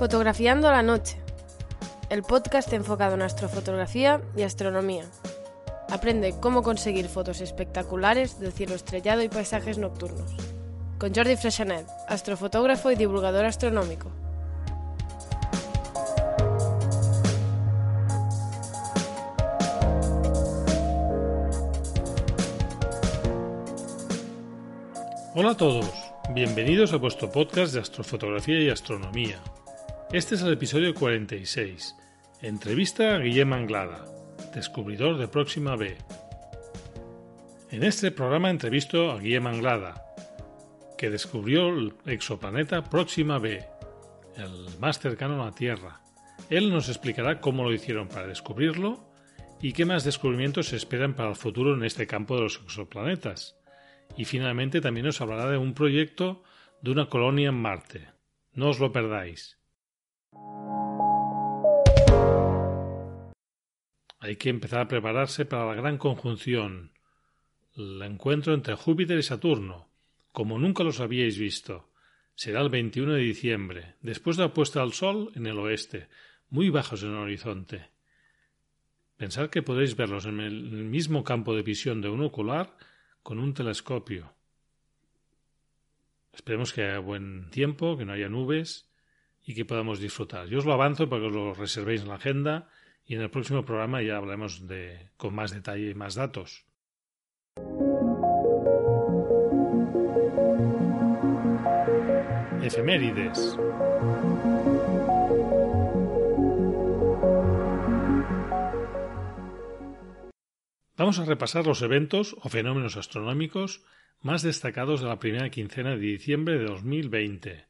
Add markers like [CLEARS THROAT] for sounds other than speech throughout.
Fotografiando la noche. El podcast enfocado en astrofotografía y astronomía. Aprende cómo conseguir fotos espectaculares del cielo estrellado y paisajes nocturnos. Con Jordi Freixanet, astrofotógrafo y divulgador astronómico. Hola a todos, bienvenidos a vuestro podcast de astrofotografía y astronomía. Este es el episodio 46. Entrevista a Guillem Anglada, descubridor de Próxima B. En este programa entrevisto a Guillem Anglada, que descubrió el exoplaneta Próxima B, el más cercano a la Tierra. Él nos explicará cómo lo hicieron para descubrirlo y qué más descubrimientos se esperan para el futuro en este campo de los exoplanetas y finalmente también os hablará de un proyecto de una colonia en Marte. No os lo perdáis. Hay que empezar a prepararse para la gran conjunción, el encuentro entre Júpiter y Saturno, como nunca los habíais visto. Será el 21 de diciembre, después de la puesta al sol en el oeste, muy bajos en el horizonte. Pensar que podéis verlos en el mismo campo de visión de un ocular con un telescopio. Esperemos que haya buen tiempo, que no haya nubes y que podamos disfrutar. Yo os lo avanzo para que os lo reservéis en la agenda y en el próximo programa ya hablaremos de, con más detalle y más datos. Efemérides. Vamos a repasar los eventos o fenómenos astronómicos más destacados de la primera quincena de diciembre de 2020.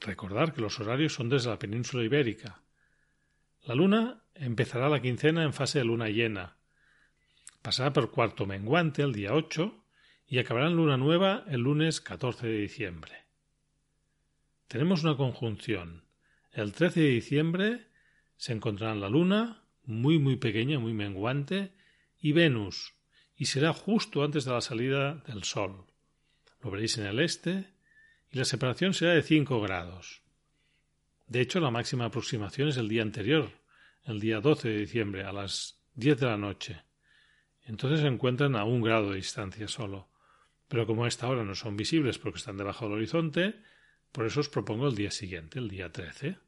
Recordar que los horarios son desde la península ibérica. La luna empezará la quincena en fase de luna llena. Pasará por cuarto menguante el día 8 y acabará en luna nueva el lunes 14 de diciembre. Tenemos una conjunción. El 13 de diciembre se encontrará la luna, muy muy pequeña, muy menguante, y Venus, y será justo antes de la salida del Sol. Lo veréis en el este, y la separación será de 5 grados. De hecho, la máxima aproximación es el día anterior, el día 12 de diciembre, a las 10 de la noche. Entonces se encuentran a un grado de distancia solo. Pero como a esta hora no son visibles porque están debajo del horizonte, por eso os propongo el día siguiente, el día 13.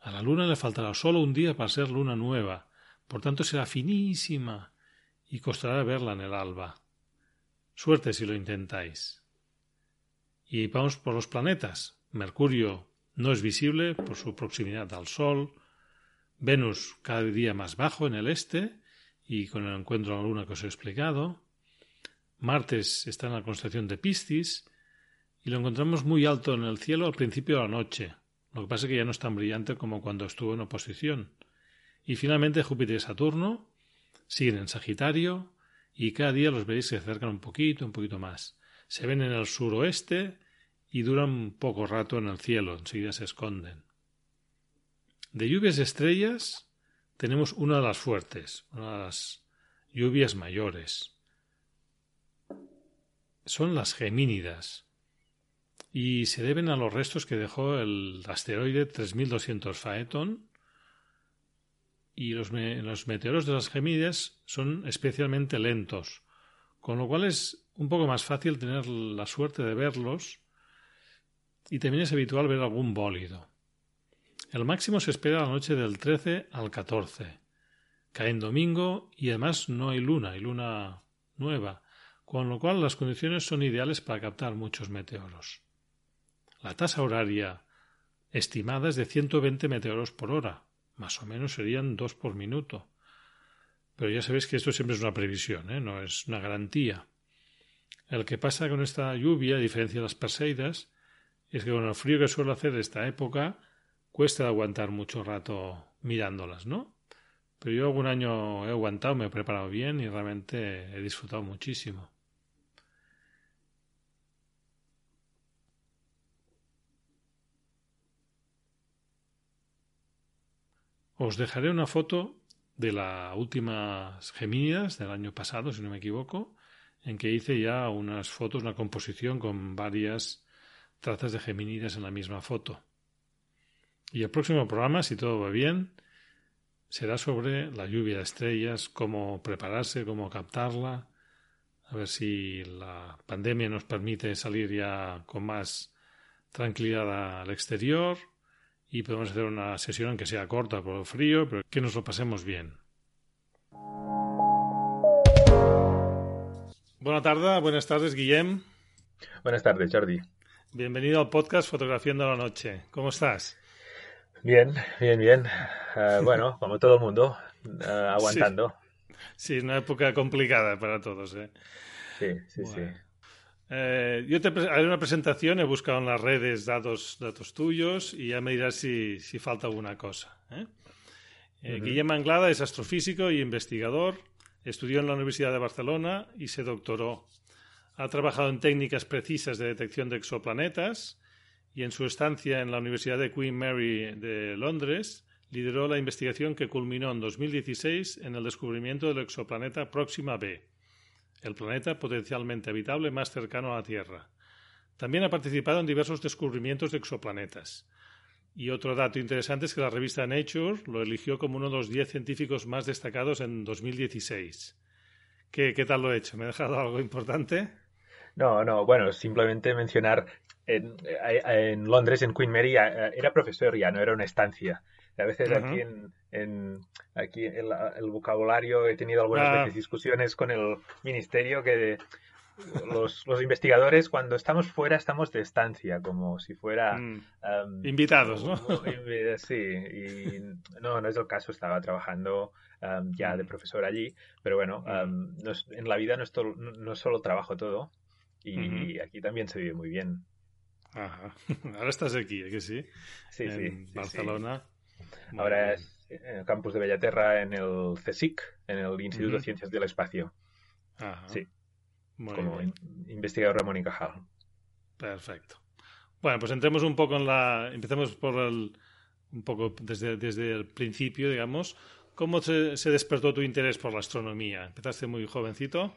A la luna le faltará solo un día para ser luna nueva, por tanto será finísima y costará verla en el alba. Suerte si lo intentáis. Y vamos por los planetas. Mercurio no es visible por su proximidad al Sol. Venus cada día más bajo en el este y con el encuentro a la Luna que os he explicado. Martes está en la constelación de Piscis y lo encontramos muy alto en el cielo al principio de la noche. Lo que pasa es que ya no es tan brillante como cuando estuvo en oposición. Y finalmente Júpiter y Saturno siguen en Sagitario y cada día los veréis que se acercan un poquito, un poquito más. Se ven en el suroeste y duran poco rato en el cielo, enseguida se esconden. De lluvias estrellas tenemos una de las fuertes, una de las lluvias mayores. Son las gemínidas y se deben a los restos que dejó el asteroide 3200 Phaeton y los, los meteoros de las Gemínidas son especialmente lentos, con lo cual es un poco más fácil tener la suerte de verlos y también es habitual ver algún bólido. El máximo se espera la noche del 13 al 14. Cae en domingo y además no hay luna, hay luna nueva, con lo cual las condiciones son ideales para captar muchos meteoros. La tasa horaria estimada es de 120 meteoros por hora, más o menos serían dos por minuto. Pero ya sabéis que esto siempre es una previsión, ¿eh? no es una garantía. El que pasa con esta lluvia, a diferencia de las Perseidas, es que con el frío que suele hacer esta época, cuesta aguantar mucho rato mirándolas, ¿no? Pero yo algún año he aguantado, me he preparado bien y realmente he disfrutado muchísimo. Os dejaré una foto de las últimas Gemínidas del año pasado, si no me equivoco, en que hice ya unas fotos, una composición con varias trazas de Gemínidas en la misma foto. Y el próximo programa, si todo va bien, será sobre la lluvia de estrellas, cómo prepararse, cómo captarla, a ver si la pandemia nos permite salir ya con más tranquilidad al exterior y podemos hacer una sesión aunque sea corta por el frío, pero que nos lo pasemos bien. Buenas tardes, buenas tardes, Guillem. Buenas tardes, Jordi. Bienvenido al podcast Fotografiando la Noche. ¿Cómo estás? Bien, bien, bien. Uh, bueno, como todo el mundo, [LAUGHS] uh, aguantando. Sí. sí, es una época complicada para todos. ¿eh? Sí, sí, bueno. sí. Eh, yo te haré una presentación, he buscado en las redes datos, datos tuyos y ya me dirás si, si falta alguna cosa. ¿eh? Eh, uh -huh. Guillem Anglada es astrofísico y investigador, estudió en la Universidad de Barcelona y se doctoró. Ha trabajado en técnicas precisas de detección de exoplanetas y en su estancia en la Universidad de Queen Mary de Londres lideró la investigación que culminó en 2016 en el descubrimiento del exoplaneta Próxima b el planeta potencialmente habitable más cercano a la Tierra. También ha participado en diversos descubrimientos de exoplanetas. Y otro dato interesante es que la revista Nature lo eligió como uno de los 10 científicos más destacados en 2016. ¿Qué, ¿Qué, tal lo he hecho? ¿Me he dejado algo importante? No, no, bueno, simplemente mencionar, en, en Londres, en Queen Mary, era profesor ya, no era una estancia. A veces uh -huh. aquí en, en aquí el, el, vocabulario he tenido algunas ah. veces discusiones con el ministerio que los, los, investigadores cuando estamos fuera estamos de estancia como si fuera mm. um, invitados no sí y no no es el caso estaba trabajando um, ya de Mm. profesor allí pero bueno um, no es, en la vida no es, to, no es, solo trabajo todo y, uh -huh. aquí también se vive muy bien Ajá. [LAUGHS] ahora estás aquí ¿eh? que sí sí en sí Barcelona sí. Ahora es en el campus de Bellaterra, en el CSIC, en el Instituto uh -huh. de Ciencias del Espacio. Ajá. Sí. Muy como bien. investigador Ramón y Cajal. Perfecto. Bueno, pues entremos un poco en la. Empecemos por el. Un poco desde, desde el principio, digamos. ¿Cómo se, se despertó tu interés por la astronomía? ¿Empezaste muy jovencito?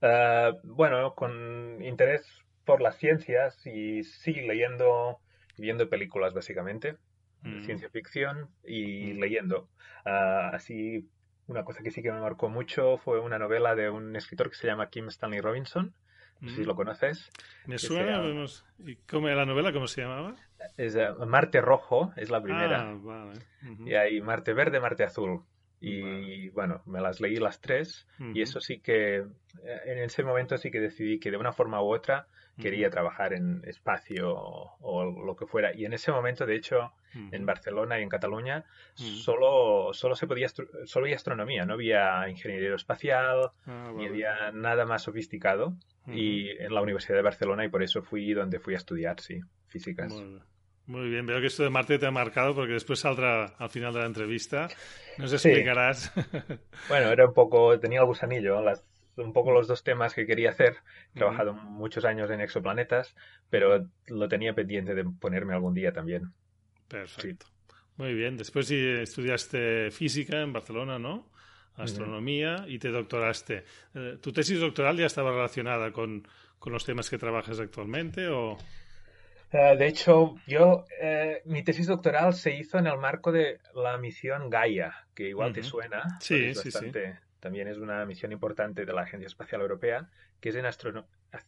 Uh, bueno, con interés por las ciencias y sí, leyendo, viendo películas básicamente mm. ciencia ficción y mm. leyendo. Uh, así, una cosa que sí que me marcó mucho fue una novela de un escritor que se llama Kim Stanley Robinson. No sé si lo conoces. Me suena. Llama... ¿Y cómo la novela cómo se llamaba? Es uh, Marte Rojo, es la primera. Ah, vale. -huh. Y hay Marte Verde, Marte Azul. Y bueno, me las leí las tres. Uh -huh. Y eso sí que, en ese momento sí que decidí que de una forma u otra quería trabajar en espacio o, o, lo que fuera. Y en ese momento, de hecho, uh -huh. en Barcelona y en Cataluña, solo, solo se podía solo había astronomía, no había ingeniería espacial, ah, ni había nada más sofisticado. Y en la Universidad de Barcelona, y por eso fui donde fui a estudiar, sí, físicas. Muy bien, veo que esto de Marte te ha marcado porque después saldrá al final de la entrevista. Nos explicarás. Sí. bueno, era un poco, tenía el gusanillo, las un poco los dos temas que quería hacer. He trabajado uh -huh. muchos años en exoplanetas, pero lo tenía pendiente de ponerme algún día también. Perfecto. Sí. Muy bien. Después estudiaste física en Barcelona, ¿no? Astronomía uh -huh. y te doctoraste. Eh, ¿Tu tesis doctoral ya estaba relacionada con, con los temas que trabajas actualmente o...? Uh, de hecho, yo, eh, mi tesis doctoral se hizo en el marco de la misión Gaia, que igual uh -huh. te suena. Sí, es bastante, sí, sí también es una misión importante de la Agencia Espacial Europea, que es en astro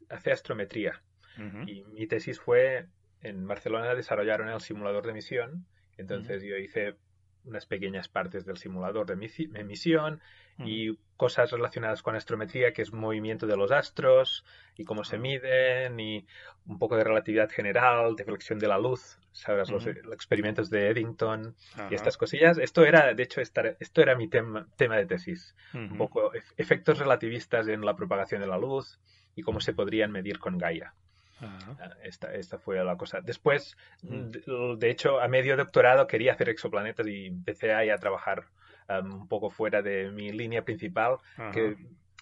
hace astrometría. Uh -huh. Y mi tesis fue en Barcelona desarrollaron el simulador de misión, entonces -huh. yo hice unas pequeñas partes del simulador de mi, mi misión -huh. y cosas relacionadas con astrometría, que es movimiento de los astros y cómo se miden, y un poco de relatividad general, deflexión de la luz, sabes, los, experimentos de Eddington y estas cosillas. Esto era, de hecho, esto era mi tema, tema de tesis. Un poco efectos relativistas en la propagación de la luz y cómo se podrían medir con Gaia. Ah, esta, esta, fue la cosa. Después, de, hecho, a medio doctorado quería hacer exoplanetas y empecé ahí a trabajar um, un poco fuera de mi línea principal, que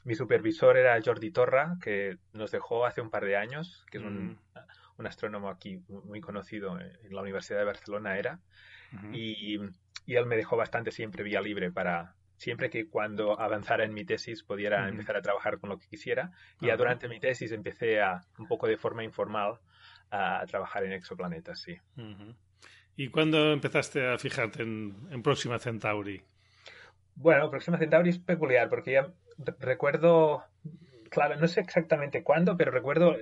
mi supervisor era Jordi Torra, que nos dejó hace un par de años, que es un, un astrónomo aquí muy conocido en la Universidad de Barcelona era, y, y, él me dejó bastante siempre vía libre para, siempre que cuando avanzara en mi tesis pudiera empezar a trabajar con lo que quisiera. Y ya durante mi tesis empecé a, un poco de forma informal, a, trabajar en exoplanetas, sí. ¿Y cuándo empezaste a fijarte en, Próxima Centauri? Bueno, Próxima Centauri es peculiar porque ya recuerdo, claro, no sé exactamente cuándo, pero recuerdo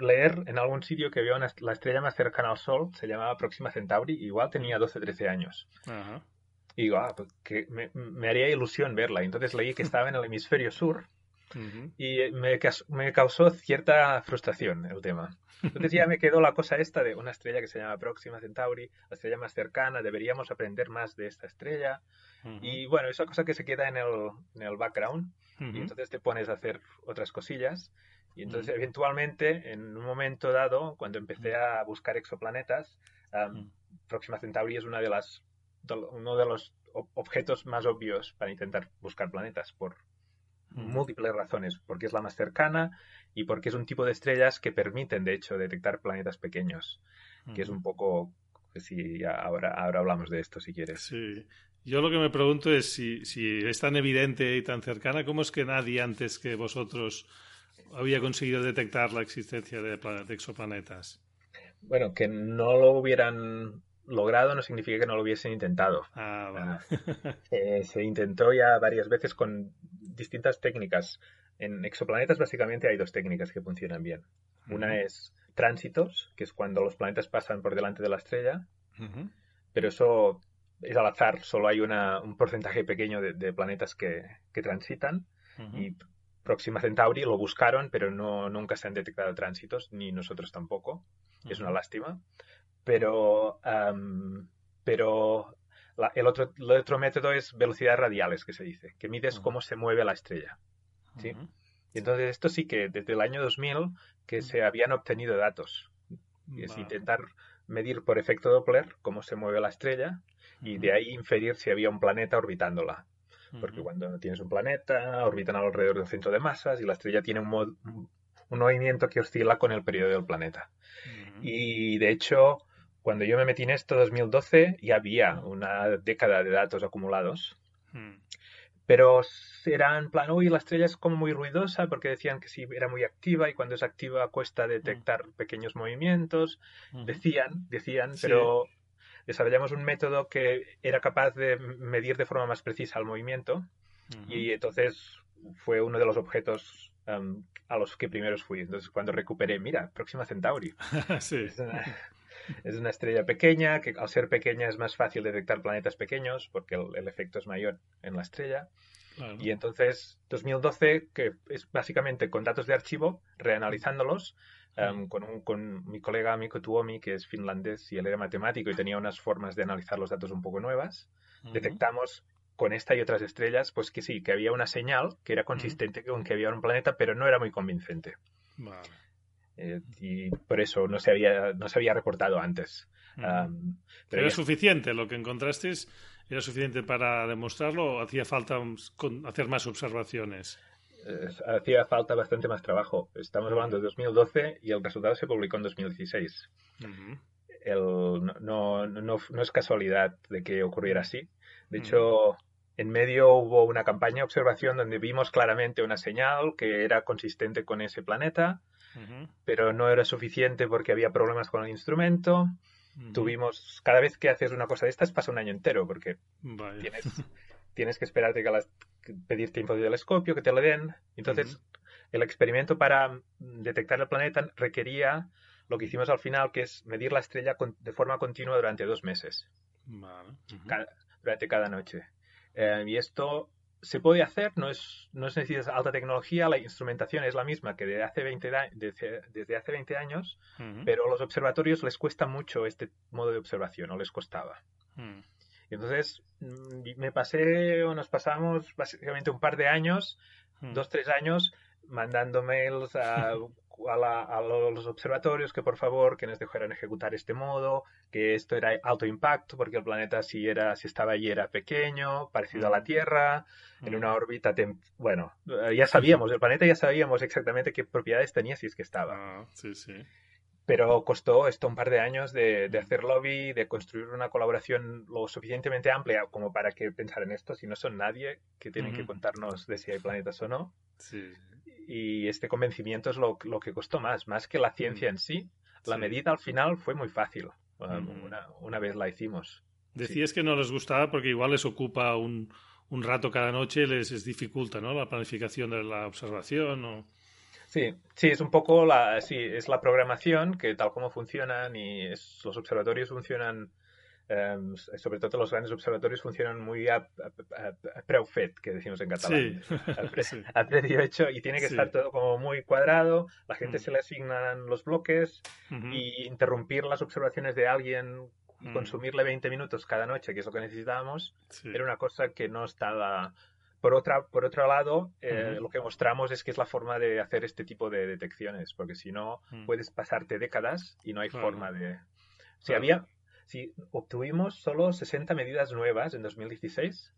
leer en algún sitio que había la estrella más cercana al Sol, se llamaba Próxima Centauri, igual tenía 12-13 años. Ajá. Y digo, ah, pues que me, haría ilusión verla. Entonces leí que estaba en el hemisferio sur y me, me, causó cierta frustración el tema. Entonces ya me quedó la cosa esta de una estrella que se llama Próxima Centauri, la estrella más cercana, deberíamos aprender más de esta estrella. Y bueno, esa cosa que se queda en el, en el background y entonces te pones a hacer otras cosillas. Y entonces eventualmente, en un momento dado, cuando empecé a buscar exoplanetas, Próxima Centauri es una de las uno de los objetos más obvios para intentar buscar planetas por múltiples razones, porque es la más cercana y porque es un tipo de estrellas que permiten, de hecho, detectar planetas pequeños, que es un poco, si ahora, ahora hablamos de esto si quieres. Sí. Yo lo que me pregunto es si, si es tan evidente y tan cercana, ¿cómo es que nadie antes que vosotros había conseguido detectar la existencia de, de exoplanetas? Bueno, que no lo hubieran logrado no significa que no lo hubiesen intentado. Ah, eh, [LAUGHS] se intentó ya varias veces con distintas técnicas. En exoplanetas básicamente hay dos técnicas que funcionan bien. Una es tránsitos, que es cuando los planetas pasan por delante de la estrella, pero eso es al azar, solo hay un porcentaje pequeño de, planetas que, transitan y Próxima Centauri lo buscaron, pero no, nunca se han detectado tránsitos, ni nosotros tampoco. Es una lástima pero, pero el, otro, el otro método es velocidades radiales, que se dice, que mides cómo se mueve la estrella. ¿sí? Y entonces esto sí que desde el año 2000 que se habían obtenido datos. Y es intentar medir por efecto Doppler cómo se mueve la estrella y de ahí inferir si había un planeta orbitándola. Porque cuando tienes un planeta, orbitan alrededor del centro de masas y la estrella tiene un, un movimiento que oscila con el periodo del planeta. Y de hecho, cuando yo me metí en esto, 2012, ya había una década de datos acumulados. Hmm. Pero era en plan, uy, la estrella es como muy ruidosa porque decían que sí, era muy activa y cuando es activa cuesta detectar hmm. pequeños movimientos. Hmm. Decían, decían, pero desarrollamos un método que era capaz de medir de forma más precisa el movimiento y entonces fue uno de los objetos um, a los que primeros fui. Entonces cuando recuperé, mira, Próxima Centauri. [LAUGHS] sí. Es una estrella pequeña, que al ser pequeña es más fácil detectar planetas pequeños porque el, efecto es mayor en la estrella. Y entonces, 2012, que es básicamente con datos de archivo, reanalizándolos, em, con, con, mi colega Mikko Tuomi, que es finlandés y él era matemático y tenía unas formas de analizar los datos un poco nuevas, detectamos con esta y otras estrellas, pues que sí, que había una señal que era consistente con que había un planeta, pero no era muy convincente. Vale. Eh, y por eso no se había, no se había reportado antes. pero ¿Era suficiente lo que encontraste? ¿Era suficiente para demostrarlo o hacía falta hacer más observaciones? hacía falta bastante más trabajo. Estamos hablando de 2012 y el resultado se publicó en 2016. el, no, no, no, es casualidad de que ocurriera así. De hecho, en medio hubo una campaña de observación donde vimos claramente una señal que era consistente con ese planeta pero no era suficiente porque había problemas con el instrumento. Tuvimos, cada vez que haces una cosa de estas pasa un año entero porque tienes, tienes que esperarte que las, pedir tiempo de telescopio, que te lo den. Entonces, el experimento para detectar el planeta requería lo que hicimos al final, que es medir la estrella de forma continua durante dos meses. durante cada noche. Eh, y esto se puede hacer, no es, no es necesitas alta tecnología, la instrumentación es la misma que desde hace 20, desde, desde hace 20 años, pero a los observatorios les cuesta mucho este modo de observación, o les costaba. Y entonces mm, me pasé, o nos pasamos básicamente un par de años, dos, tres años, mandando mails a [LAUGHS] a, los observatorios que por favor que nos dejaran ejecutar este modo, que esto era alto impacto porque el planeta si era si estaba allí era pequeño, parecido a la mm. Tierra, en una mm. órbita, bueno, ya sabíamos, el planeta ya sabíamos exactamente qué propiedades tenía si es que estaba. Ah, sí, sí. Pero costó esto un par de años de, de, hacer lobby, de construir una colaboración lo suficientemente amplia como para que pensar en esto, si no son nadie que tienen que contarnos de si hay planetas o no. Sí y este convencimiento es lo, que costó más, más que la ciencia mm. en sí. La medida al final fue muy fácil, um, una, vez la hicimos. Decías que no les gustaba porque igual les ocupa un, rato cada noche, les, dificulta ¿no? la planificación de la observación. O... Sí, sí, es un poco la, sí, es la programación que tal como funcionan y los observatorios funcionan Em, sobre todo los grandes observatorios funcionan muy a, a, fet, que decimos en catalán. A, precio [LAUGHS] hecho y tiene que estar todo como muy cuadrado, la gente mm. se le asignan los bloques y interrumpir las observaciones de alguien y mm. consumirle 20 minutos cada noche, que es lo que necesitábamos, era una cosa que no estaba... Por, otra, por otro lado, eh, lo que mostramos es que es la forma de hacer este tipo de detecciones, porque si no, mm. puedes pasarte décadas y no hay forma de... Si había, Sí, obtuvimos solo 60 medidas nuevas en 2016,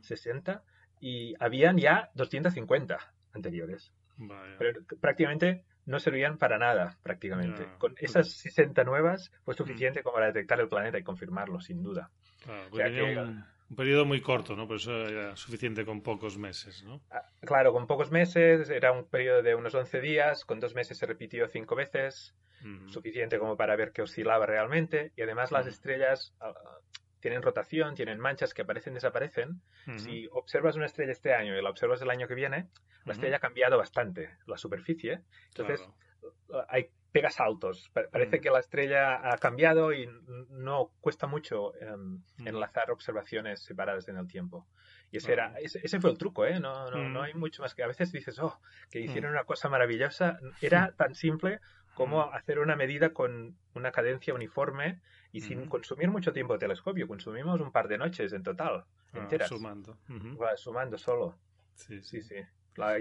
60, y habían ya 250 anteriores. Pero prácticamente no servían para nada, prácticamente. Con esas 60 nuevas fue suficiente como para detectar el planeta y confirmarlo, sin duda. un, periodo muy corto, ¿no? Por eso era suficiente con pocos meses, ¿no? Ah, claro, con pocos meses, era un periodo de unos 11 días, con dos meses se repitió cinco veces, suficiente como para ver que oscilaba realmente y además las estrellas ah, tienen rotación, tienen manchas que aparecen y desaparecen. Si observas una estrella este año y la observas el año que viene, la estrella ha cambiado bastante la superficie. Entonces hay pega saltos. Parece que la estrella ha cambiado y no cuesta mucho em, enlazar observaciones separadas en el tiempo. Y ese, era, ese, fue el truco, ¿eh? No, no, no hay mucho más que a veces dices, oh, que hicieron una cosa maravillosa. [LAUGHS] Era tan simple cómo hacer una medida con una cadencia uniforme y sin consumir mucho tiempo de telescopio. Consumimos un par de noches en total, ah, enteras. Sumando. sumando solo. Sí, sí. sí.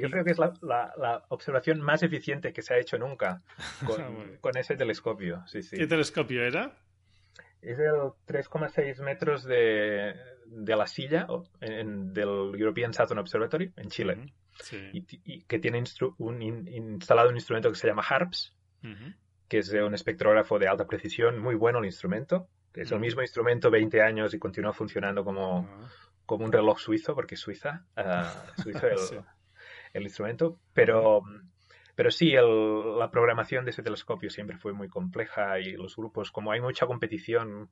Yo creo que es la, observación más eficiente que se ha hecho nunca [LAUGHS] con, ese telescopio. Sí, sí. ¿Qué telescopio era? Es el 3,6 metros de, la silla del European Southern Observatory en Chile. y, que tiene un, instalado un instrumento que se llama HARPS, que es un espectrógrafo de alta precisión, muy bueno el instrumento, que es el mismo instrumento 20 años y continúa funcionando como, como un reloj suizo, porque es Suiza, uh, suizo [LAUGHS] el, instrumento, pero, pero sí, la programación de ese telescopio siempre fue muy compleja y los grupos, como hay mucha competición,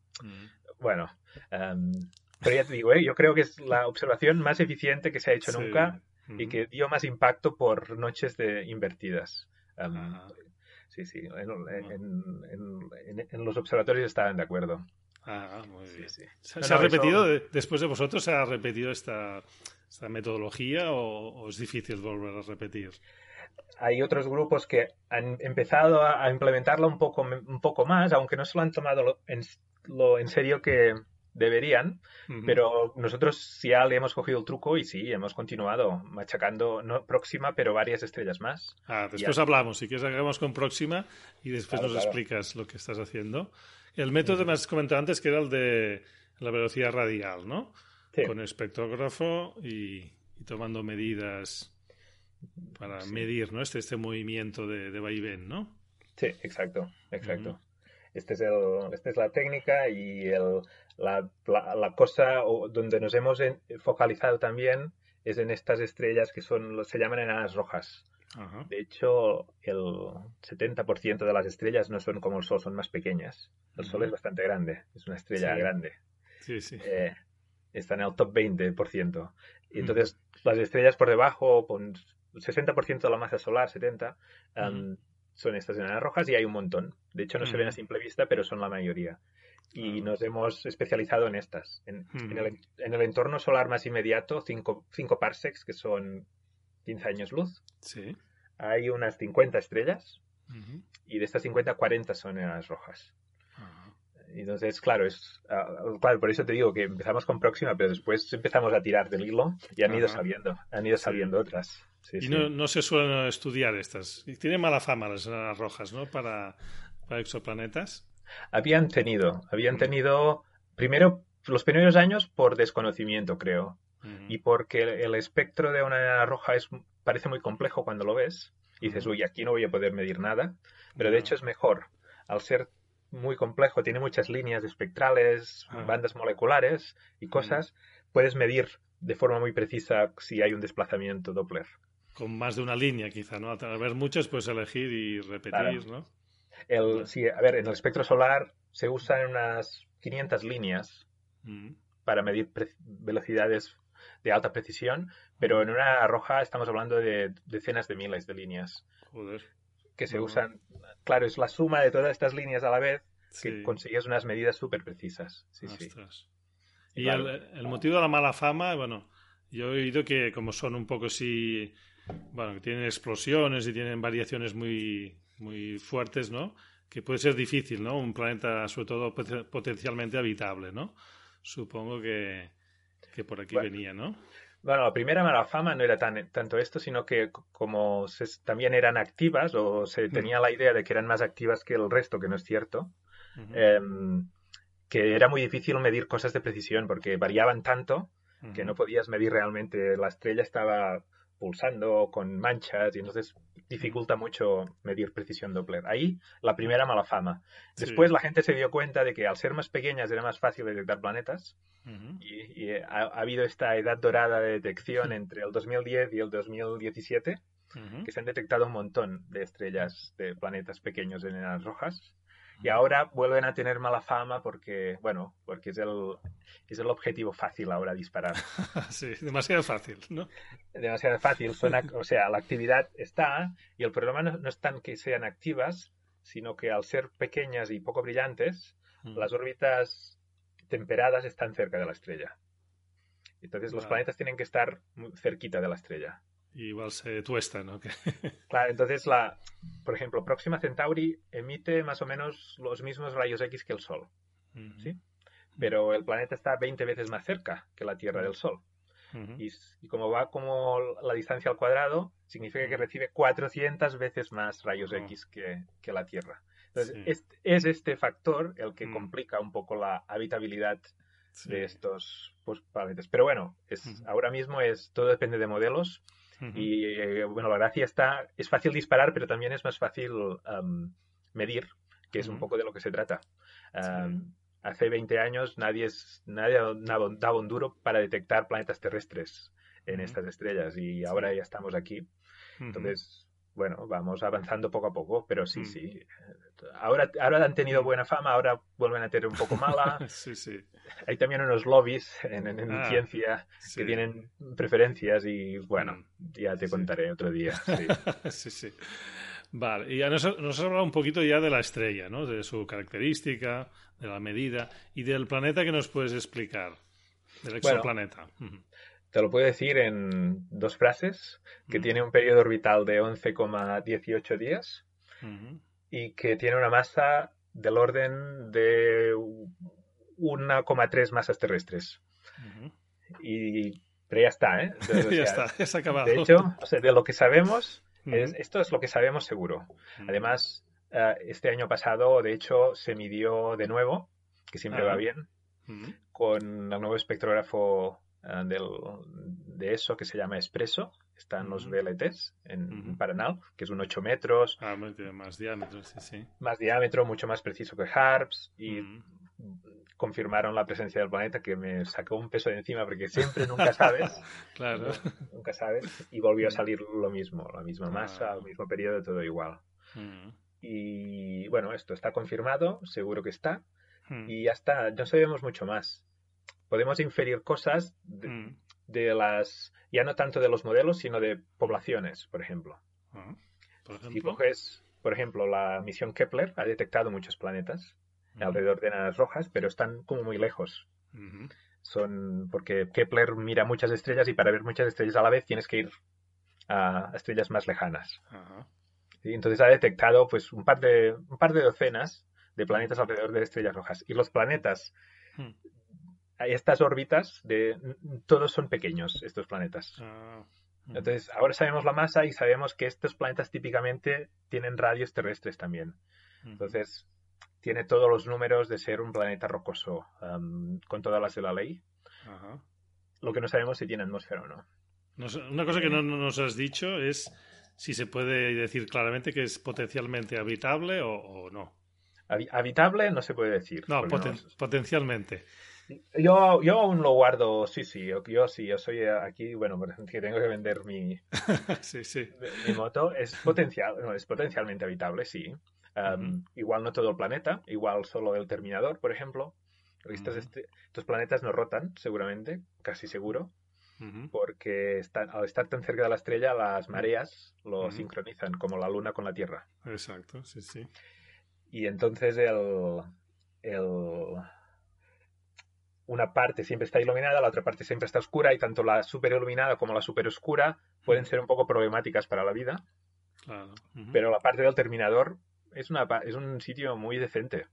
bueno, um, pero ya te digo, ¿eh? yo creo que es la observación más eficiente que se ha hecho nunca y que dio más impacto por noches de invertidas. Um, sí, sí. En, los observatorios estaban de acuerdo. Ah, muy bien. ¿Se, ha repetido, después de vosotros, se ha repetido esta, metodología o, es difícil volver a repetir? Hay otros grupos que han empezado a, implementarla un poco, un poco más, aunque no se lo han tomado en, lo en serio que, deberían, pero nosotros ya le hemos cogido el truco y sí, hemos continuado machacando, no Próxima, pero varias estrellas más. Ah, después hablamos, si quieres hagamos con Próxima y después nos explicas lo que estás haciendo. El método que me has comentado antes que era el de la velocidad radial, ¿no? Con espectrógrafo y, tomando medidas para medir ¿no? este, este movimiento de, de vaivén, ¿no? Sí, exacto, exacto. Este es el, esta es la técnica y el, la, la, cosa donde nos hemos focalizado también es en estas estrellas que son se llaman enanas rojas. De hecho, el 70% de las estrellas no son como el Sol, son más pequeñas. El Sol es bastante grande, es una estrella grande. Sí, sí. Eh, está en el top 20%. Y entonces, las estrellas por debajo, con 60% de la masa solar, 70%, son estas enanas rojas y hay un montón. De hecho, no se ven a simple vista, pero son la mayoría. y nos hemos especializado en estas. En, el, entorno solar más inmediato, 5 parsecs, que son 15 años luz. Sí. Hay unas 50 estrellas y de estas 50, 40 son enanas rojas. Entonces, claro, es ah, claro, por eso te digo que empezamos con Próxima, pero después empezamos a tirar del hilo y han ido saliendo, han ido saliendo otras. y No, no, se suelen estudiar estas. Tienen mala fama las enanas rojas, ¿no? Para, para exoplanetas. Habían tenido, habían tenido, primero, los primeros años por desconocimiento, creo. Y porque el, espectro de una enana roja es, parece muy complejo cuando lo ves. Y dices, uy, aquí no voy a poder medir nada. Pero de hecho es mejor. Al ser muy complejo, tiene muchas líneas espectrales, bandas moleculares y cosas, puedes medir de forma muy precisa si hay un desplazamiento Doppler. Con más de una línea, quizá, ¿no? Al ver muchas, puedes elegir y repetir, ¿no? El, sí, a ver, en el espectro solar se usan unas 500 líneas mm. para medir velocidades de alta precisión, pero en una roja estamos hablando de decenas de miles de líneas. Joder. Que se usan. Claro, es la suma de todas estas líneas a la vez que consigues unas medidas súper precisas. Sí, sí. Y el, el, motivo de la mala fama, bueno, yo he oído que como son un poco así, bueno, que tienen explosiones y tienen variaciones muy muy fuertes, ¿no? Que puede ser difícil, ¿no? Un planeta, sobre todo, potencialmente habitable, ¿no? Supongo que, que por aquí venía, ¿no? Bueno, la primera mala fama no era tan, tanto esto, sino que como también eran activas o se tenía la idea de que eran más activas que el resto, que no es cierto, em, que era muy difícil medir cosas de precisión porque variaban tanto que no podías medir realmente. La estrella estaba pulsando con manchas y entonces dificulta mucho medir precisión Doppler. Ahí la primera mala fama. Después la gente se dio cuenta de que al ser más pequeñas era más fácil detectar planetas. Y, ha, habido esta edad dorada de detección entre el 2010 y el 2017 que se han detectado un montón de estrellas de planetas pequeños en enanas rojas y ahora vuelven a tener mala fama porque, bueno, porque es el, es el objetivo fácil ahora disparar. [LAUGHS] sí, demasiado fácil, ¿no? Demasiado fácil. Suena, o sea, la actividad está y el problema no, es tan que sean activas, sino que al ser pequeñas y poco brillantes, mm. las órbitas temperadas están cerca de la estrella. Entonces los planetas tienen que estar cerquita de la estrella igual se tuesta, ¿no? [LAUGHS] claro, entonces la, por ejemplo, Próxima Centauri emite más o menos los mismos rayos X que el Sol, ¿sí? Pero el planeta está 20 veces más cerca que la Tierra del Sol. y, como va como la distancia al cuadrado, significa que recibe 400 veces más rayos X que, que, la Tierra. Entonces, es, este factor el que complica un poco la habitabilidad de estos pues, planetas. Pero bueno, es, ahora mismo es todo depende de modelos y eh, bueno, la gracia está, es fácil disparar, pero también es más fácil medir, que es un poco de lo que se trata. Hace 20 años nadie, es, nadie daba un duro para detectar planetas terrestres en estas estrellas y ahora ya estamos aquí. Entonces, bueno, vamos avanzando poco a poco, pero sí, sí. Ahora, ahora han tenido buena fama, ahora vuelven a tener un poco mala. [LAUGHS] sí, sí. Hay también unos lobbies en, ah, ciencia que tienen preferencias y, bueno, mm, ya te contaré otro día. [LAUGHS] Sí, sí. Vale, y ya nos, has hablado un poquito ya de la estrella, ¿no? De su característica, de la medida y del planeta que nos puedes explicar, del exoplaneta. Te lo puedo decir en dos frases, que tiene un periodo orbital de 11,18 días y que tiene una masa del orden de 1,3 masas terrestres. Y pero ya está, ¿eh? [LAUGHS] ya está, ya está acabado. De hecho, de lo que sabemos, esto es lo que sabemos seguro. Además, eh, este año pasado, de hecho, se midió de nuevo, que siempre va bien, con el nuevo espectrógrafo Ah, de eso que se llama Expreso. Están los VLTs en Paranal, que es un 8 metros. Ah, más diámetro, sí, sí. Más diámetro, mucho más preciso que HARPS. Y confirmaron la presencia del planeta, que me sacó un peso de encima, porque siempre nunca sabes. [LAUGHS] claro. Nunca sabes. Y volvió a salir lo mismo, la misma masa, el mismo periodo, todo igual. Y bueno, esto está confirmado, seguro que está. Y ya está, no sabemos mucho más podemos inferir cosas mm. de, las, ya no tanto de los modelos, sino de poblaciones, por ejemplo. Ah, ¿Por Si coges, por ejemplo, la misión Kepler ha detectado muchos planetas alrededor de enanas rojas, pero están como muy lejos. Son porque Kepler mira muchas estrellas y para ver muchas estrellas a la vez tienes que ir a estrellas más lejanas. Entonces ha detectado pues un par de un par de docenas de planetas alrededor de estrellas rojas y los planetas hmm. Estas órbitas de todos son pequeños estos planetas. Ah. Entonces, ahora sabemos la masa y sabemos que estos planetas típicamente tienen radios terrestres también. Entonces, tiene todos los números de ser un planeta rocoso, con todas las de la ley. Lo que no sabemos si tiene atmósfera o no. Una cosa que no nos has dicho es si se puede decir claramente que es potencialmente habitable o, no. Habitable no se puede decir. No, potencialmente. Yo, yo aún lo guardo, sí, sí, yo, sí, yo soy aquí, bueno, que tengo que vender mi, [LAUGHS] sí, sí. mi moto, es potencial, no, es potencialmente habitable, sí. Igual no todo el planeta, igual solo el terminador, por ejemplo. Estos, estos planetas no rotan, seguramente, casi seguro porque al estar tan cerca de la estrella, las mareas lo sincronizan, como la Luna con la Tierra. Exacto, sí, sí. Y entonces el, una parte siempre está iluminada, la otra parte siempre está oscura, y tanto la super iluminada como la super oscura pueden ser un poco problemáticas para la vida. Claro. Pero la parte del terminador es, una, es un sitio muy decente,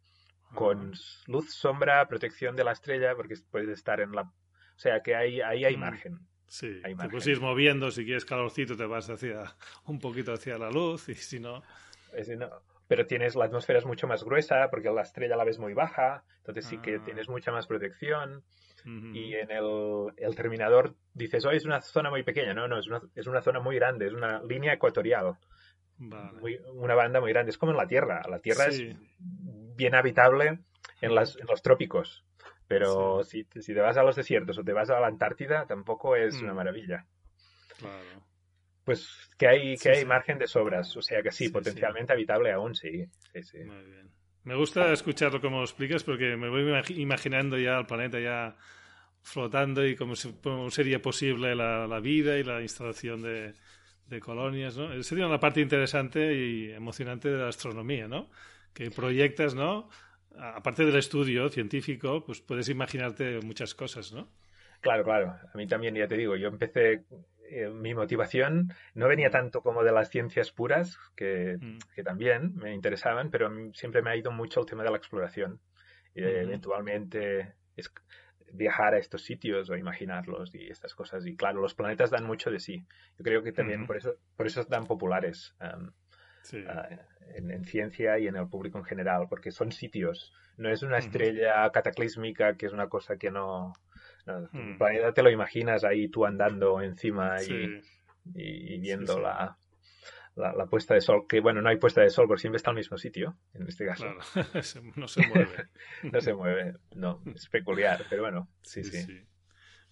con luz, sombra, protección de la estrella, porque puedes estar en la o sea que ahí, ahí hay mm, margen. Sí, te puedes ir moviendo, si quieres calorcito te vas hacia un poquito hacia la luz y si no... Pero tienes la atmósfera es mucho más gruesa porque la estrella la ves muy baja, entonces sí que ah. tienes mucha más protección. Y en el, el, terminador dices, hoy es una zona muy pequeña. No, no, es una, es una zona muy grande, es una línea ecuatorial. una banda muy grande. Es como en la Tierra. La Tierra es bien habitable en, las, en los trópicos. Pero si, si, te vas a los desiertos o te vas a la Antártida, tampoco es una mm. maravilla. Claro. Pues que hay, que hay margen de sobras. O sea que sí, potencialmente habitable aún sí. Muy bien. Me gusta escucharlo como lo explicas porque me voy imaginando ya el planeta ya flotando y cómo, sería posible la, la, vida y la instalación de, de colonias, ¿no? Sería una parte interesante y emocionante de la astronomía, ¿no? Que proyectas, ¿no? aparte del estudio científico, pues puedes imaginarte muchas cosas, ¿no? Claro, claro. A mí también, ya te digo, yo empecé, eh, mi motivación no venía tanto como de las ciencias puras, que, mm. que, también me interesaban, pero siempre me ha ido mucho el tema de la exploración. Y eventualmente es viajar a estos sitios o imaginarlos y estas cosas. Y claro, los planetas dan mucho de sí. Yo creo que también por eso por eso están populares. Ah, en, ciencia y en el público en general, porque son sitios. No es una estrella cataclísmica que es una cosa que no. Mm. planeta te lo imaginas ahí tú andando encima y, y, viendo La, la, puesta de sol, que bueno, no hay puesta de sol, porque siempre está al mismo sitio, en este caso. [LAUGHS] no se mueve. [LAUGHS] no se mueve, no, es peculiar, pero bueno, sí, sí.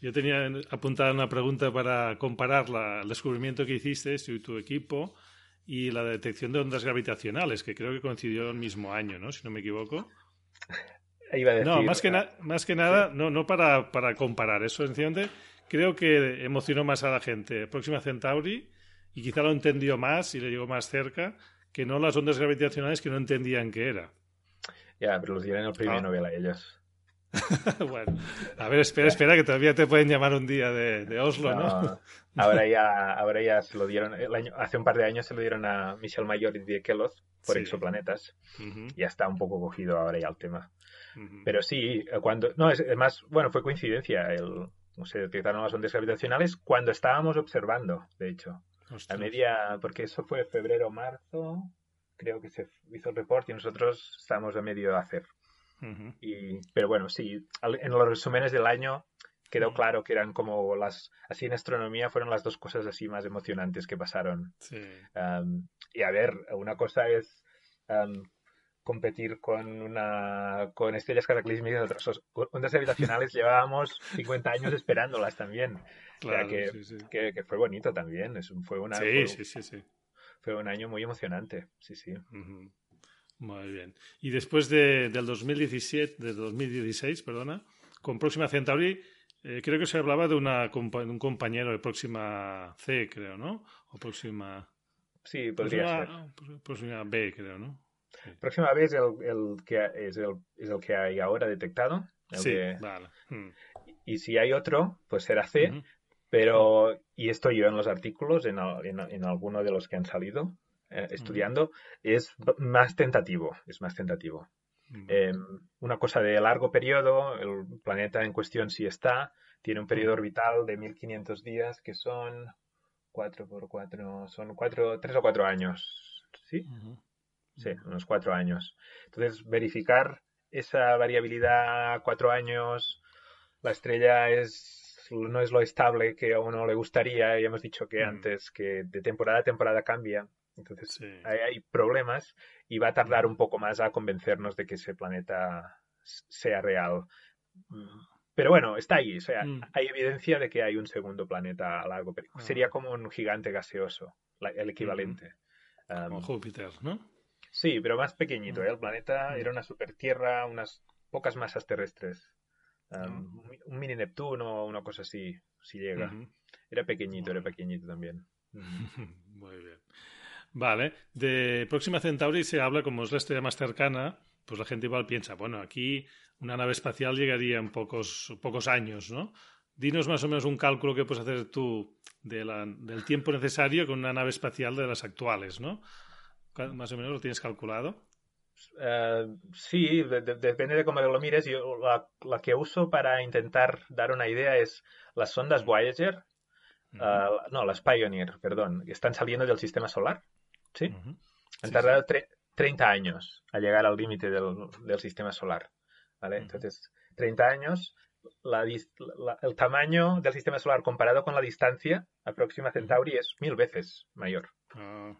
Yo tenía apuntada una pregunta para comparar la, el descubrimiento que hiciste, y tu equipo, y la detección de ondas gravitacionales, que creo que coincidió el mismo año, ¿no? Si no me equivoco. No, más que, más que nada, no, no para, para comparar eso, entiende Creo que emocionó más a la gente Próxima Centauri y quizá lo entendió más y le llegó más cerca que no las ondas gravitacionales que no entendían qué era. Ya, pero los dieron el premio ah. Nobel a ellos. [LAUGHS] bueno, a ver, espera, espera, que todavía te pueden llamar un día de, Oslo, ¿no? ahora ya, ahora ya se lo dieron, el año, hace un par de años se lo dieron a Michel Mayor y Queloz por exoplanetas. Ya está un poco cogido ahora ya el tema. Pero sí, cuando, no, es, más, bueno, fue coincidencia, el, no sé, detectaron las ondas gravitacionales cuando estábamos observando, de hecho. A media, porque eso fue febrero, marzo, creo que se hizo el reporte y nosotros estábamos a medio de hacer. Y, pero bueno, sí, en los resúmenes del año quedó claro que eran como las, así en astronomía fueron las dos cosas así más emocionantes que pasaron. y a ver, una cosa es competir con una con estrellas cataclísmicas, otras ondas habitacionales [LAUGHS] llevábamos 50 años esperándolas también. Claro, que, que, fue bonito también, es, fue una sí, sí, sí, fue un año muy emocionante, sí, sí. Muy bien. Y después de, del 2017, de 2016, perdona, con Próxima Centauri, eh, creo que se hablaba de, una, un compañero de Próxima C, creo, ¿no? O Próxima... Sí, podría ser. Próxima B, creo, ¿no? Próxima vez el, el que es el, es el que hay ahora detectado. sí, vale. Hmm. Y si hay otro, pues será C. Pero, y estoy yo en los artículos, en, en, alguno de los que han salido eh, estudiando, es más tentativo, es más tentativo. Em, una cosa de largo periodo, el planeta en cuestión sí está, tiene un periodo orbital de 1500 días que son 4 por 4, son 4, 3 o 4 años, ¿sí? Sí, unos 4 años. Entonces, verificar esa variabilidad a 4 años, la estrella es no es lo estable que a uno le gustaría, ya hemos dicho que antes que de temporada a temporada cambia. Entonces hay, problemas y va a tardar un poco más a convencernos de que ese planeta sea real. Mm, pero bueno, está ahí. O sea, mm. hay evidencia de que hay un segundo planeta a largo periodo. Ah. Sería como un gigante gaseoso, el equivalente. como Júpiter, ¿no? Sí, pero más pequeñito. Mm. ¿eh? El planeta era una super tierra, unas pocas masas terrestres. Un mini Neptuno o una cosa así, si llega. Era pequeñito, era pequeñito también. [LAUGHS] Muy bien. Vale, de Próxima Centauri se habla como es la estrella más cercana, pues la gente igual piensa, bueno, aquí una nave espacial llegaría en pocos, pocos años, ¿no? Dinos más o menos un cálculo que puedes hacer tú de la, del tiempo necesario con una nave espacial de las actuales, ¿no? Más o menos lo tienes calculado. Eh, sí, depende de cómo lo mires. Yo la, que uso para intentar dar una idea es las sondas Voyager, eh, no, las Pioneer, perdón, que están saliendo del sistema solar. ¿sí? Han tardado 30 años a llegar al límite del, sistema solar. ¿vale? Entonces, 30 años, el tamaño del sistema solar comparado con la distancia a Próxima Centauri es mil veces mayor. Ah,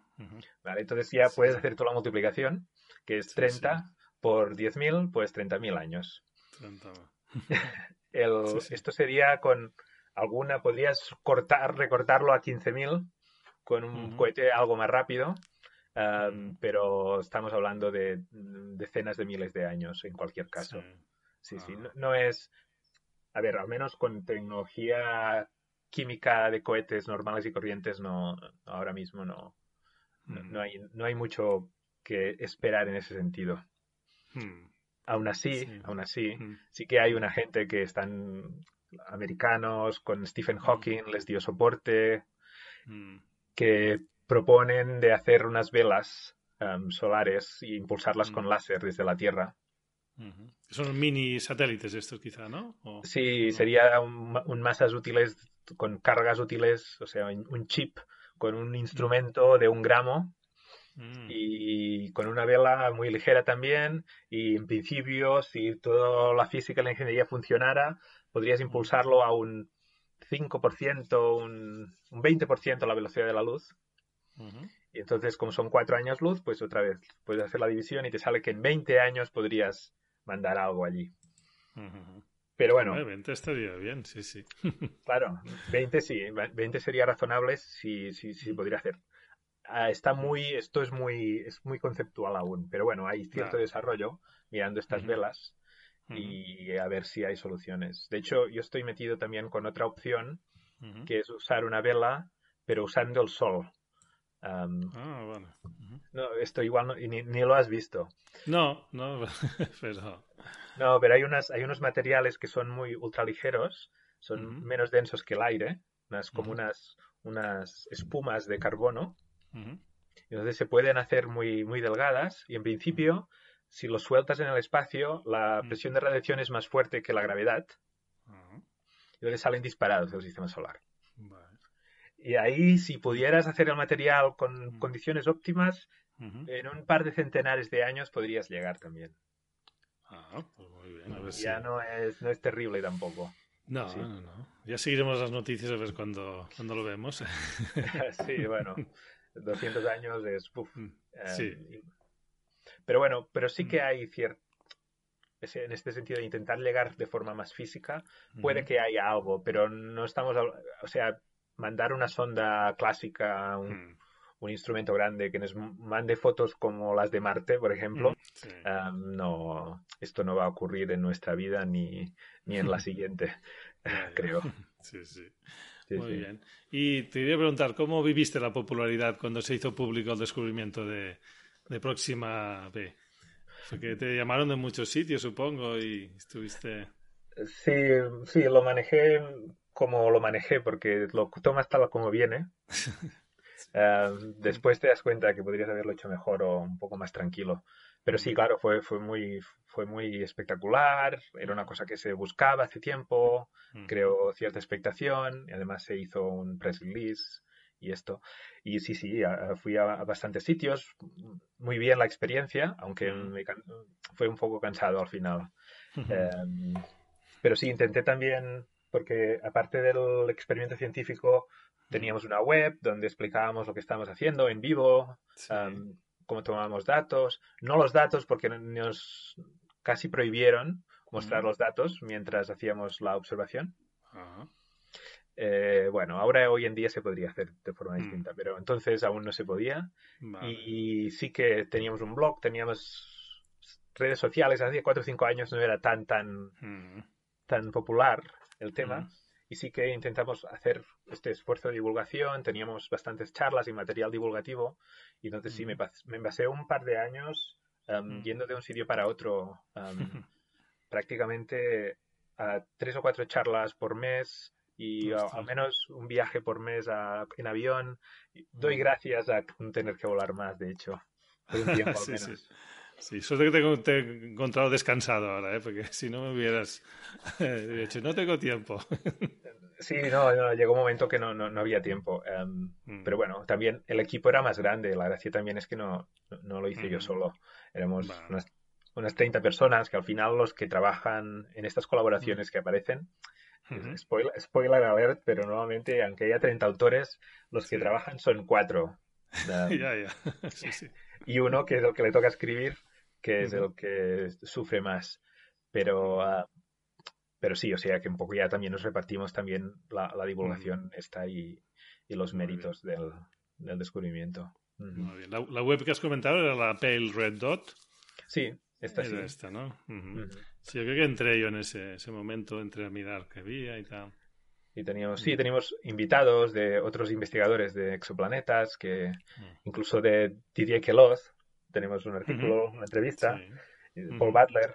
¿Vale? Entonces ya puedes hacer toda la multiplicación, que es 30 por 10.000, pues 30.000 años. [LAUGHS] esto sería con alguna, podrías cortar, recortarlo a 15.000 con un cohete algo más rápido, pero estamos hablando de decenas de miles de años en cualquier caso. Sí, sí, ah. no, es, a ver, al menos con tecnología química de cohetes normales y corrientes, no, ahora mismo no, no, hay, no hay mucho que esperar en ese sentido. Hmm. Aún así, aún así, sí que hay una gente que están americanos, con Stephen Hawking les dio soporte, que proponen de hacer unas velas em, solares e impulsarlas con láser desde la Tierra. Son mini satélites estos quizá, ¿no? sí, sería un, masas útiles con cargas útiles, o sea, un chip con un instrumento de un gramo mm. y con una vela muy ligera también y en principio si toda la física y la ingeniería funcionara podrías impulsarlo a un 5%, un, un 20% la velocidad de la luz. Y entonces, como son cuatro años luz, pues otra vez puedes hacer la división y te sale que en 20 años podrías mandar algo allí. Pero bueno. 20 estaría bien, sí, sí. [LAUGHS] claro, 20 sí, 20 sería razonable si, si, si podría hacer. Ah, está muy, esto es muy, es muy conceptual aún, pero bueno, hay cierto desarrollo mirando estas velas y a ver si hay soluciones. De hecho, yo estoy metido también con otra opción, que es usar una vela, pero usando el sol. Ah, bueno. No, esto igual ni, lo has visto. No, no, [LAUGHS] pero... No, pero hay, unas, hay unos materiales que son muy ultraligeros, son menos densos que el aire, unas, como unas, unas espumas de carbono. Entonces se pueden hacer muy, muy delgadas y en principio si lo sueltas en el espacio, la presión de radiación es más fuerte que la gravedad. Y entonces salen disparados del sistema solar. Y ahí, si pudieras hacer el material con mm. condiciones óptimas, en un par de centenares de años podrías llegar también. Ah, pues muy bien. A ver ya no, es, no es terrible tampoco. No, no, no. Ya seguiremos las noticias a ver cuando, cuando lo vemos. [LAUGHS] sí, bueno. 200 años es... Mm, sí. Eh, pero bueno, pero sí que mm. hay cierto en este sentido de intentar llegar de forma más física, puede que haya algo, pero no estamos, o sea, mandar una sonda clásica, un, mm. instrumento grande que nos mande fotos como las de Marte, por ejemplo, mm, no, esto no va a ocurrir en nuestra vida ni, ni en la [LAUGHS] siguiente, creo. [LAUGHS] Sí, sí. Muy bien. Y te quería preguntar, ¿cómo viviste la popularidad cuando se hizo público el descubrimiento de, de Próxima B? Porque te llamaron de muchos sitios, supongo, y estuviste... Sí, sí, lo manejé como lo manejé, porque lo tomas tal como viene. [LAUGHS] Eh, después te das cuenta que podrías haberlo hecho mejor o un poco más tranquilo. Pero sí, claro, fue, fue, muy, fue muy espectacular, era una cosa que se buscaba hace tiempo, creó cierta expectación, y además se hizo un press release y esto. Y sí, sí, fui a, bastantes sitios, muy bien la experiencia, aunque fue un poco cansado al final. [LAUGHS] Em, pero sí, intenté también, porque aparte del experimento científico, teníamos una web donde explicábamos lo que estábamos haciendo en vivo, em, cómo tomábamos datos, no los datos porque nos casi prohibieron mostrar los datos mientras hacíamos la observación. Eh, bueno, ahora hoy en día se podría hacer de forma mm. distinta, pero entonces aún no se podía. Y, sí que teníamos un blog, teníamos redes sociales, hace cuatro o cinco años no era tan, tan, mm. tan popular el tema. Y sí que intentamos hacer este esfuerzo de divulgación, teníamos bastantes charlas y material divulgativo. Y entonces sí, me, me pasé un par de años um, yendo de un sitio para otro, um, [LAUGHS] prácticamente a tres o cuatro charlas por mes, y al menos un viaje por mes en avión. Doy gracias a tener que volar más, de hecho. un tiempo [LAUGHS] al menos. Sí. Suerte que te, he encontrado descansado ahora, ¿eh? porque si no me hubieras dicho, no tengo tiempo. sí, no, llegó un momento que no, no, había tiempo. Em, mm. Pero bueno, también el equipo era más grande. La gracia también es que no, no lo hice yo mm. solo. Éramos unas, unas 30 personas que al final los que trabajan en estas colaboraciones mm. que aparecen spoiler, spoiler, alert, pero nuevamente, aunque haya 30 autores, los que trabajan son cuatro. [LAUGHS] [LAUGHS] Y uno que es el que le toca escribir, que es el que sufre más. Pero, ah, pero sí, o sea que un poco ya también nos repartimos también la, divulgación está y, y los méritos del, del, descubrimiento. La, la, web que has comentado era la Pale Red Dot. Sí, esta sí. esta, ¿no? Sí, yo creo que entré yo en ese, ese momento, entré a mirar qué había y tal. Y teníamos, sí, teníamos invitados de otros investigadores de exoplanetas, que mm. incluso de Didier Queloz, tenemos un artículo, una entrevista, Paul Butler,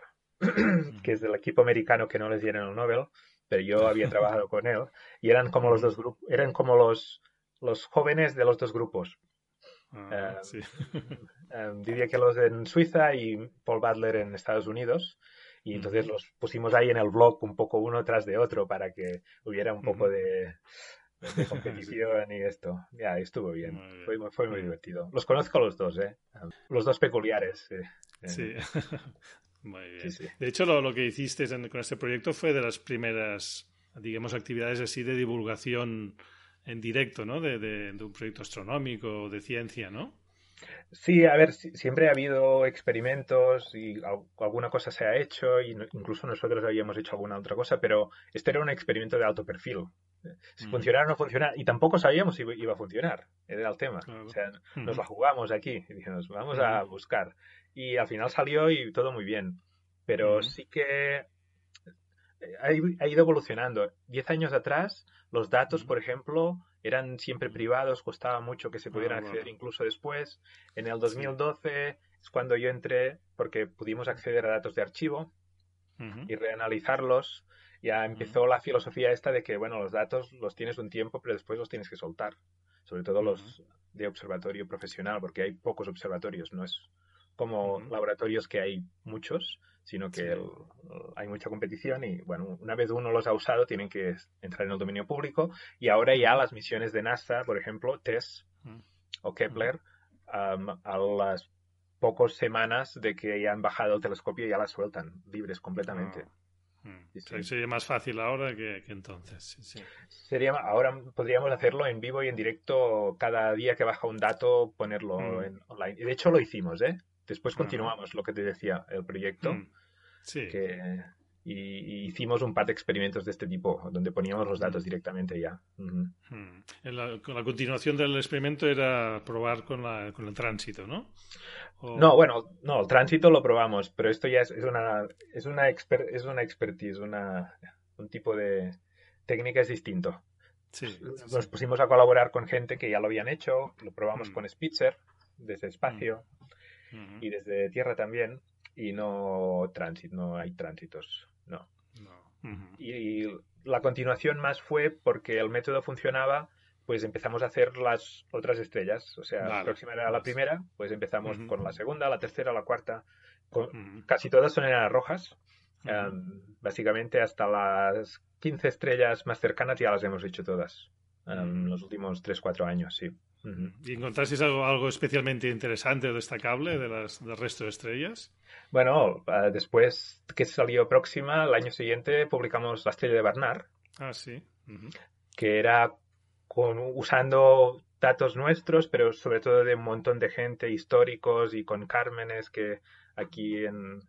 que es del equipo americano que no les dieron el Nobel, pero yo había [LAUGHS] trabajado con él, y eran como los dos grupos, eran como los, los jóvenes de los dos grupos. Ah, eh, um, Didier Queloz en Suiza y Paul Butler en Estados Unidos. Y entonces los pusimos ahí en el blog un poco uno tras de otro para que hubiera un poco de, [LAUGHS] competición y esto. Ya, estuvo bien. Fue, fue, muy divertido. Los conozco los dos, ¿eh? Los dos peculiares. Sí. [LAUGHS] [LAUGHS] muy bien. De hecho, lo, lo que hiciste con este proyecto fue de las primeras, digamos, actividades así de divulgación en directo, ¿no? De, de, de un proyecto astronómico, de ciencia, ¿no? Sí, a ver, siempre ha habido experimentos y alguna cosa se ha hecho, y incluso nosotros habíamos hecho alguna otra cosa, pero este era un experimento de alto perfil. Si funcionara o no funcionara, y tampoco sabíamos si iba a funcionar, era el tema. O sea, nos la jugamos aquí y dijimos, vamos a buscar. Y al final salió y todo muy bien. Pero sí que ha, ido evolucionando. Diez años atrás, los datos, por ejemplo, eran siempre privados, costaba mucho que se pudieran ah, acceder incluso después. En el 2012 es cuando yo entré porque pudimos acceder a datos de archivo y reanalizarlos. Ya empezó la filosofía esta de que, bueno, los datos los tienes un tiempo, pero después los tienes que soltar. Sobre todo los de observatorio profesional, porque hay pocos observatorios, no es como laboratorios que hay muchos, sino que hay mucha competición y, bueno, una vez uno los ha usado, tienen que entrar en el dominio público y ahora ya las misiones de NASA, por ejemplo, TESS o Kepler, a las pocas semanas de que ya han bajado el telescopio ya las sueltan libres completamente. Ah. sería más fácil ahora que, entonces. Sería, ahora podríamos hacerlo en vivo y en directo cada día que baja un dato, ponerlo en online. Y de hecho lo hicimos, ¿eh? Después continuamos lo que te decía, el proyecto. Mm. Sí. y, hicimos un par de experimentos de este tipo, donde poníamos los datos mm. directamente ya. Mm. la, continuación del experimento era probar con, la, con el tránsito, ¿no? No, bueno, no, el tránsito lo probamos, pero esto ya es, una, es, una, es una expertise, una, un tipo de técnica es distinto. Sí, Nos pusimos a colaborar con gente que ya lo habían hecho, lo probamos con Spitzer desde espacio y desde tierra también, y no tránsito, no hay tránsitos, no. y, la continuación más fue porque el método funcionaba, pues empezamos a hacer las otras estrellas. O sea, la próxima era la primera, pues empezamos con la segunda, la tercera, la cuarta. Casi todas son enanas rojas. básicamente hasta las 15 estrellas más cercanas ya las hemos hecho todas. En los últimos 3-4 años, sí. ¿Y encontrasteis algo, algo especialmente interesante o destacable de las, del resto de estrellas? Bueno, ah, después que salió Próxima, el año siguiente publicamos La estrella de Bernard. Ah, sí. Que era con, usando datos nuestros, pero sobre todo de un montón de gente, históricos y con cármenes que aquí en,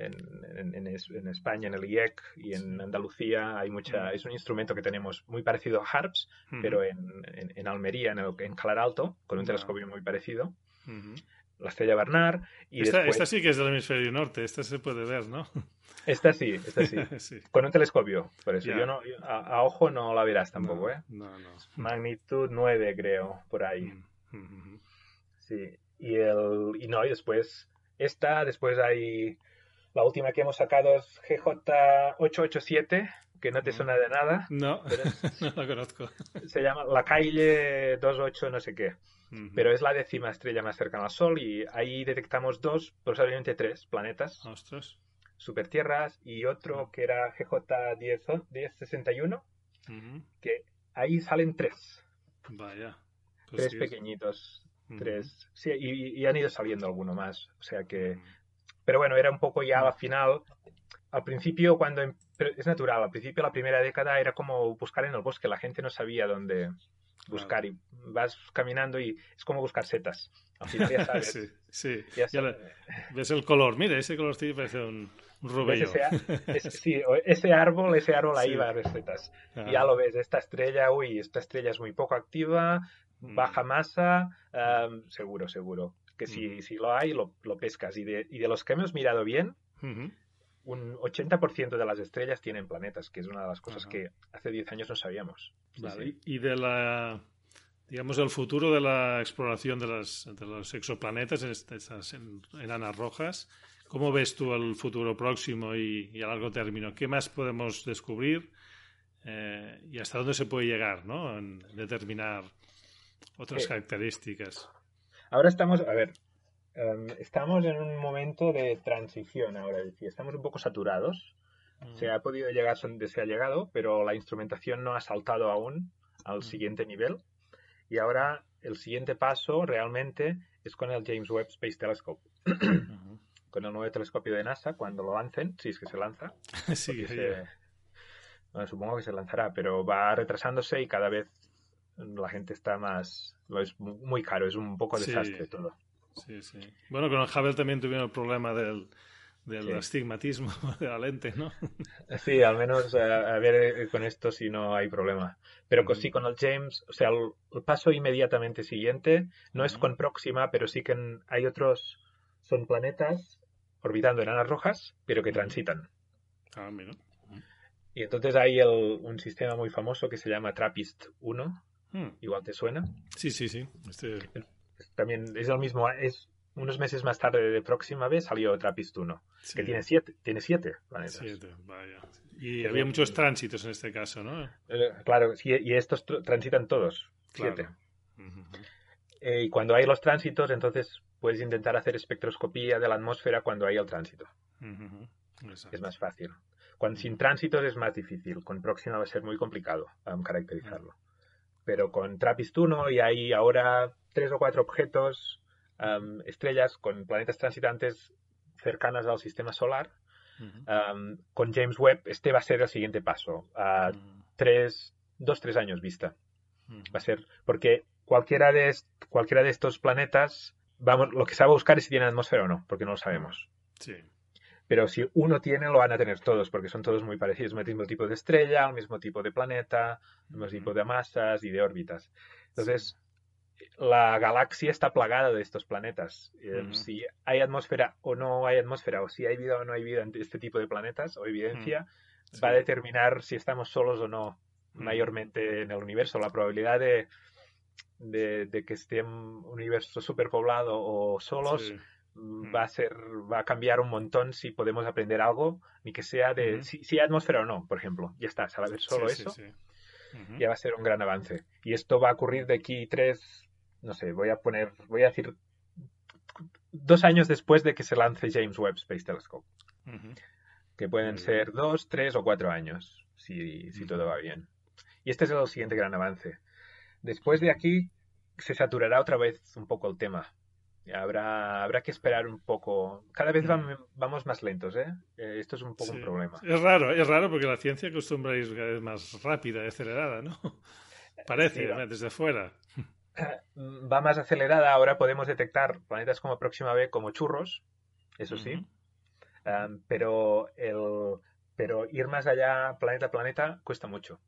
en, en, España, en el IEC y en Andalucía hay mucha, es un instrumento que tenemos muy parecido a HARPS, pero en, Almería, en, Claralto, con un telescopio muy parecido. La estrella Bernard. Y esta, esta, sí que es del hemisferio norte, esta se puede ver, ¿no? Esta sí, esta sí. [LAUGHS] Con un telescopio, por eso. Yo no, a, ojo no la verás tampoco, ¿eh? No, no. Magnitud 9, creo, por ahí. Sí. Y, el, y no, y después esta, después hay la última que hemos sacado es GJ887, que no te suena de nada. No, [LAUGHS] no la conozco. Se llama La Caille 28 no sé qué. Pero es la décima estrella más cercana al Sol y ahí detectamos dos, posiblemente tres planetas. Ostras. Supertierras y otro que era GJ1061, que ahí salen tres. Vaya. Pues tres pequeñitos. Tres. Sí, y, han ido saliendo alguno más. O sea que pero bueno, era un poco ya al final. Al principio, cuando. Em, es natural, al principio, la primera década era como buscar en el bosque. La gente no sabía dónde buscar y vas caminando y es como buscar setas. Al final ya sabes. [LAUGHS] sí, sí. ves el color. Mire, ese color sí parece un, un Ese, [LAUGHS] sí, ese árbol, ese árbol ahí va a ver setas. Y ya lo ves, esta estrella, uy, esta estrella es muy poco activa, mm. baja masa, seguro, seguro que si, si lo hay, lo, lo pescas. Y de, y de, los que hemos mirado bien, un 80% de las estrellas tienen planetas, que es una de las cosas que hace 10 años no sabíamos. Y de la digamos, el futuro de la exploración de, las, de los exoplanetas en, estas, en, enanas rojas. ¿Cómo ves tú el futuro próximo y, a largo término? ¿Qué más podemos descubrir eh, y hasta dónde se puede llegar ¿no? en determinar otras características? Ahora estamos, a ver, em, estamos en un momento de transición ahora, es decir, estamos un poco saturados. Mm. Se ha podido llegar donde se ha llegado, pero la instrumentación no ha saltado aún al mm. siguiente nivel. Y ahora el siguiente paso realmente es con el James Webb Space Telescope. [CLEARS THROAT] con el nuevo telescopio de NASA, cuando lo lancen, si es que se lanza. [LAUGHS] sí, bueno, supongo que se lanzará, pero va retrasándose y cada vez la gente está más... Es muy caro, es un poco desastre todo. Sí, sí. Bueno, con el Hubble también tuvieron el problema del, del astigmatismo [LAUGHS] de la lente, ¿no? Sí, al menos a, ver eh, con esto si no hay problema. Pero sí con el James, o sea, el, paso inmediatamente siguiente no es con Próxima, pero sí que hay otros, son planetas orbitando enanas rojas, pero que transitan. Ah, mira. Y entonces hay un sistema muy famoso que se llama TRAPPIST 1, Hmm. Igual te suena. Sí, sí, sí. Este... También es el mismo, es unos meses más tarde de próxima vez salió Trappist 1, que tiene siete, tiene siete planetas. Siete, vaya. Y había muchos tránsitos en este caso, ¿no? Eh, claro, y estos transitan todos, siete. Eh, y cuando hay los tránsitos, entonces puedes intentar hacer espectroscopía de la atmósfera cuando hay el tránsito. Es más fácil. Cuando sin tránsitos es más difícil. Con próxima va a ser muy complicado um, caracterizarlo pero con Trappist 1 y hay ahora tres o cuatro objetos, estrellas con planetas transitantes cercanas al sistema solar. con James Webb, este va a ser el siguiente paso, a tres, dos, tres años vista. Va a ser, porque cualquiera de, cualquiera de estos planetas, vamos, lo que se va a buscar es si tiene atmósfera o no, porque no lo sabemos. Sí. Pero si uno tiene, lo van a tener todos, porque son todos muy parecidos. El mismo tipo de estrella, el mismo tipo de planeta, el mismo tipo de masas y de órbitas. Entonces, la galaxia está plagada de estos planetas. Eh, si hay atmósfera o no hay atmósfera, o si hay vida o no hay vida en este tipo de planetas, o evidencia, va a determinar si estamos solos o no, mayormente en el universo. La probabilidad de, de, que esté un universo superpoblado o solos va a ser, va a cambiar un montón si podemos aprender algo, ni que sea de si, hay atmósfera o no, por ejemplo. Ya está, saber solo eso ya va a ser un gran avance. Y esto va a ocurrir de aquí tres, no sé, voy a poner, voy a decir dos años después de que se lance James Webb Space Telescope. Que pueden ser dos, tres o cuatro años, si, si todo va bien. Y este es el siguiente gran avance. Después de aquí se saturará otra vez un poco el tema. Habrá, habrá que esperar un poco. Cada vez vamos más lentos, ¿eh? ¿eh? Esto es un poco un problema. Es raro, es raro porque la ciencia acostumbra ir cada vez más rápida y acelerada, ¿no? [LAUGHS] Parece, desde fuera. Va más acelerada. Ahora podemos detectar planetas como Próxima B como churros, eso sí. pero, el, pero ir más allá, planeta a planeta, cuesta mucho.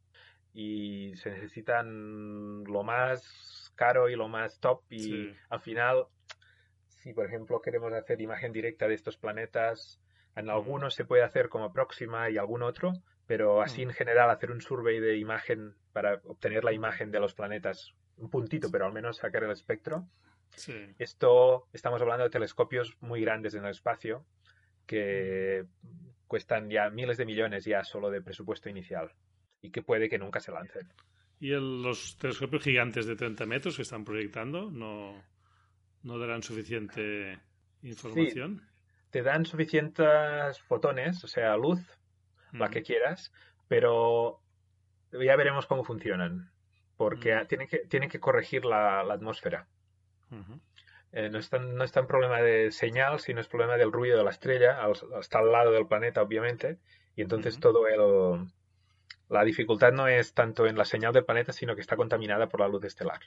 Y se necesitan lo más caro y lo más top. Y al final si por ejemplo queremos hacer imagen directa de estos planetas, en algunos se puede hacer como próxima y algún otro, pero así en general hacer un survey de imagen para obtener la imagen de los planetas, un puntito, pero al menos sacar el espectro. Esto estamos hablando de telescopios muy grandes en el espacio que cuestan ya miles de millones ya solo de presupuesto inicial y que puede que nunca se lancen. ¿Y los telescopios gigantes de 30 metros que están proyectando no, no darán suficiente información. te dan suficientes fotones, o sea, luz, la que quieras, pero ya veremos cómo funcionan, porque tienen, que, tienen que corregir la, atmósfera. Eh, no, es tan, no es tan problema de señal, sino es problema del ruido de la estrella, está al lado del planeta, obviamente, y entonces todo el... La dificultad no es tanto en la señal del planeta, sino que está contaminada por la luz estelar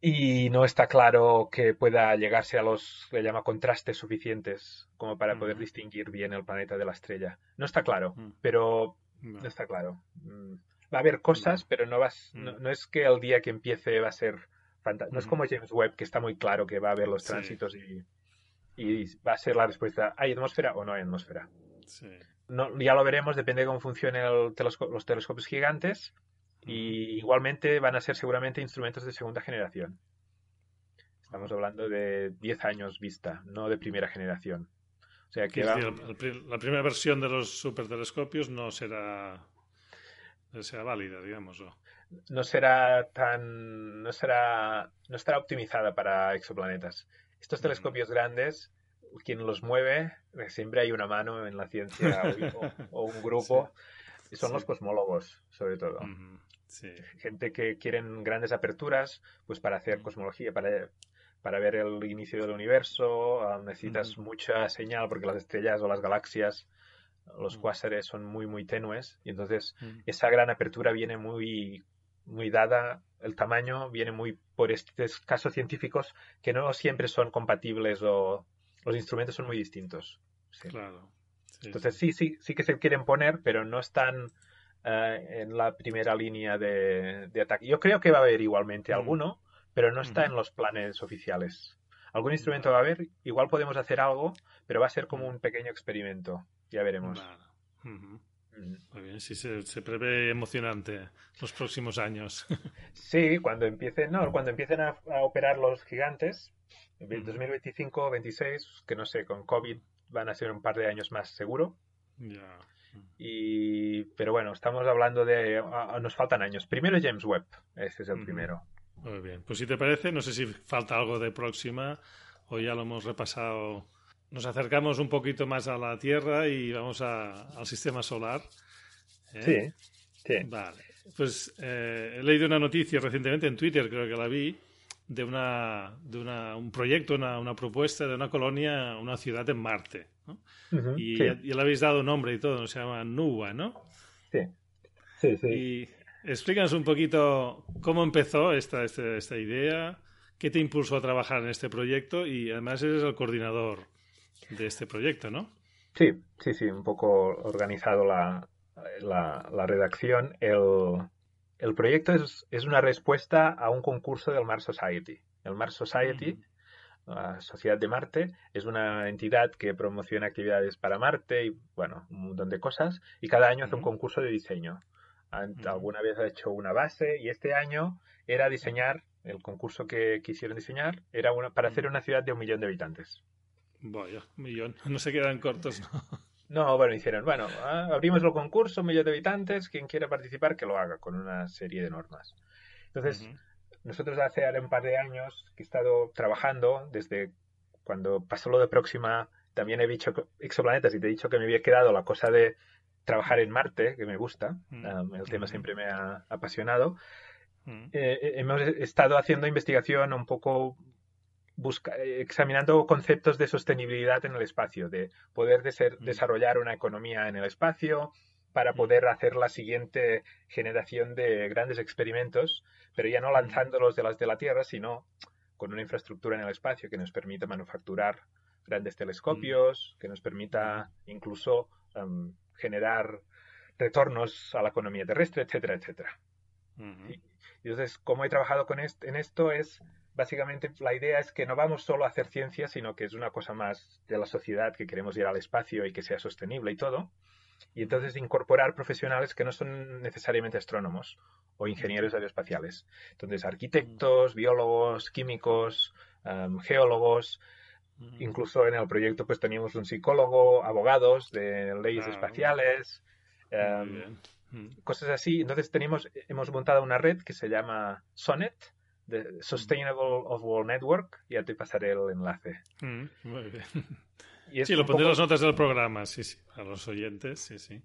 y no está claro que pueda llegarse a los, le llama contrastes suficientes como para poder distinguir bien el planeta de la estrella. No está claro, pero no está claro. Mm, va a haber cosas, pero no, vas, no, es que el día que empiece va a ser fantástico. No es como James Webb, que está muy claro que va a haber los tránsitos y, y, va a ser la respuesta, ¿hay atmósfera o no hay atmósfera? No, ya lo veremos, depende de cómo funcionen los telescopios gigantes y igualmente van a ser seguramente instrumentos de segunda generación. Estamos hablando de 10 años vista, no de primera generación. O sea que la primera versión de los supertelescopios no será no será válida, digamos. No será tan no será no estará optimizada para exoplanetas. Estos telescopios grandes quien los mueve, siempre hay una mano en la ciencia o, [LAUGHS] un grupo, son los cosmólogos, sobre todo. Gente que quieren grandes aperturas, pues para hacer cosmología, para, para ver el inicio del universo, ah, necesitas mucha señal porque las estrellas o las galaxias, los cuásares son muy, muy tenues y entonces esa gran apertura viene muy, muy dada, el tamaño viene muy por estos casos científicos que no siempre son compatibles o los instrumentos son muy distintos. Claro. entonces sí, sí, sí que se quieren poner, pero no están eh, en la primera línea de, ataque. Yo creo que va a haber igualmente mm. alguno, pero no está en los planes oficiales. Algún instrumento va a haber, igual podemos hacer algo, pero va a ser como un pequeño experimento. Ya veremos. Mm. Muy bien, sí, se, prevé emocionante los próximos años. [LAUGHS] sí, cuando empiecen, no, cuando empiecen a, operar los gigantes, en 2025 26, que no sé, con COVID van a ser un par de años más seguro. Ya. Y, pero bueno, estamos hablando de. nos faltan años. Primero James Webb, ese es el primero. Muy bien, pues si te parece, no sé si falta algo de próxima o ya lo hemos repasado. Nos acercamos un poquito más a la Tierra y vamos al sistema solar. ¿eh? Sí, sí. Vale, pues eh, he leído una noticia recientemente en Twitter, creo que la vi, de, una, de una, un proyecto, una, una propuesta de una colonia, una ciudad en Marte y, ya, le habéis dado nombre y todo, se llama Nuba, ¿no? Sí, sí, sí. Y explícanos un poquito cómo empezó esta, esta, esta idea, qué te impulsó a trabajar en este proyecto y además eres el coordinador de este proyecto, ¿no? Sí, sí, sí, un poco organizado la, la, la redacción. El, el proyecto es, es, una respuesta a un concurso del Mars Society. El Mars Society la Sociedad de Marte es una entidad que promociona actividades para Marte y, bueno, un montón de cosas. Y cada año hace un concurso de diseño. Alguna vez ha hecho una base y este año era diseñar el concurso que quisieron diseñar era una, para hacer una ciudad de un millón de habitantes. Vaya, un millón. [LAUGHS] No se quedan cortos, ¿no? No, bueno, hicieron, bueno, ah, abrimos el concurso, un millón de habitantes, quien quiera participar que lo haga con una serie de normas. Entonces, nosotros hace un par de años que he estado trabajando desde cuando pasó lo de Próxima, también he dicho exoplanetas y te he dicho que me había quedado la cosa de trabajar en Marte, que me gusta, el tema siempre me ha apasionado. Eh, eh, hemos estado haciendo investigación un poco busca, examinando conceptos de sostenibilidad en el espacio, de poder desarrollar una economía en el espacio para poder hacer la siguiente generación de grandes experimentos, pero ya no lanzándolos de las de la Tierra, sino con una infraestructura en el espacio que nos permita manufacturar grandes telescopios, que nos permita incluso em, generar retornos a la economía terrestre, etcétera, etcétera. y, entonces, cómo he trabajado con en esto es, básicamente, la idea es que no vamos solo a hacer ciencia, sino que es una cosa más de la sociedad, que queremos ir al espacio y que sea sostenible y todo. Y entonces incorporar profesionales que no son necesariamente astrónomos o ingenieros aeroespaciales. Entonces, arquitectos, biólogos, químicos, em, geólogos, Incluso en el proyecto pues teníamos un psicólogo, abogados de leyes espaciales, em, cosas así. Entonces tenemos, hemos montado una red que se llama Sonet, de Sustainable of World Network. Ya te pasaré el enlace. muy bien. [LAUGHS] sí, lo pondré en las notas del programa, sí, sí, a los oyentes, sí, sí.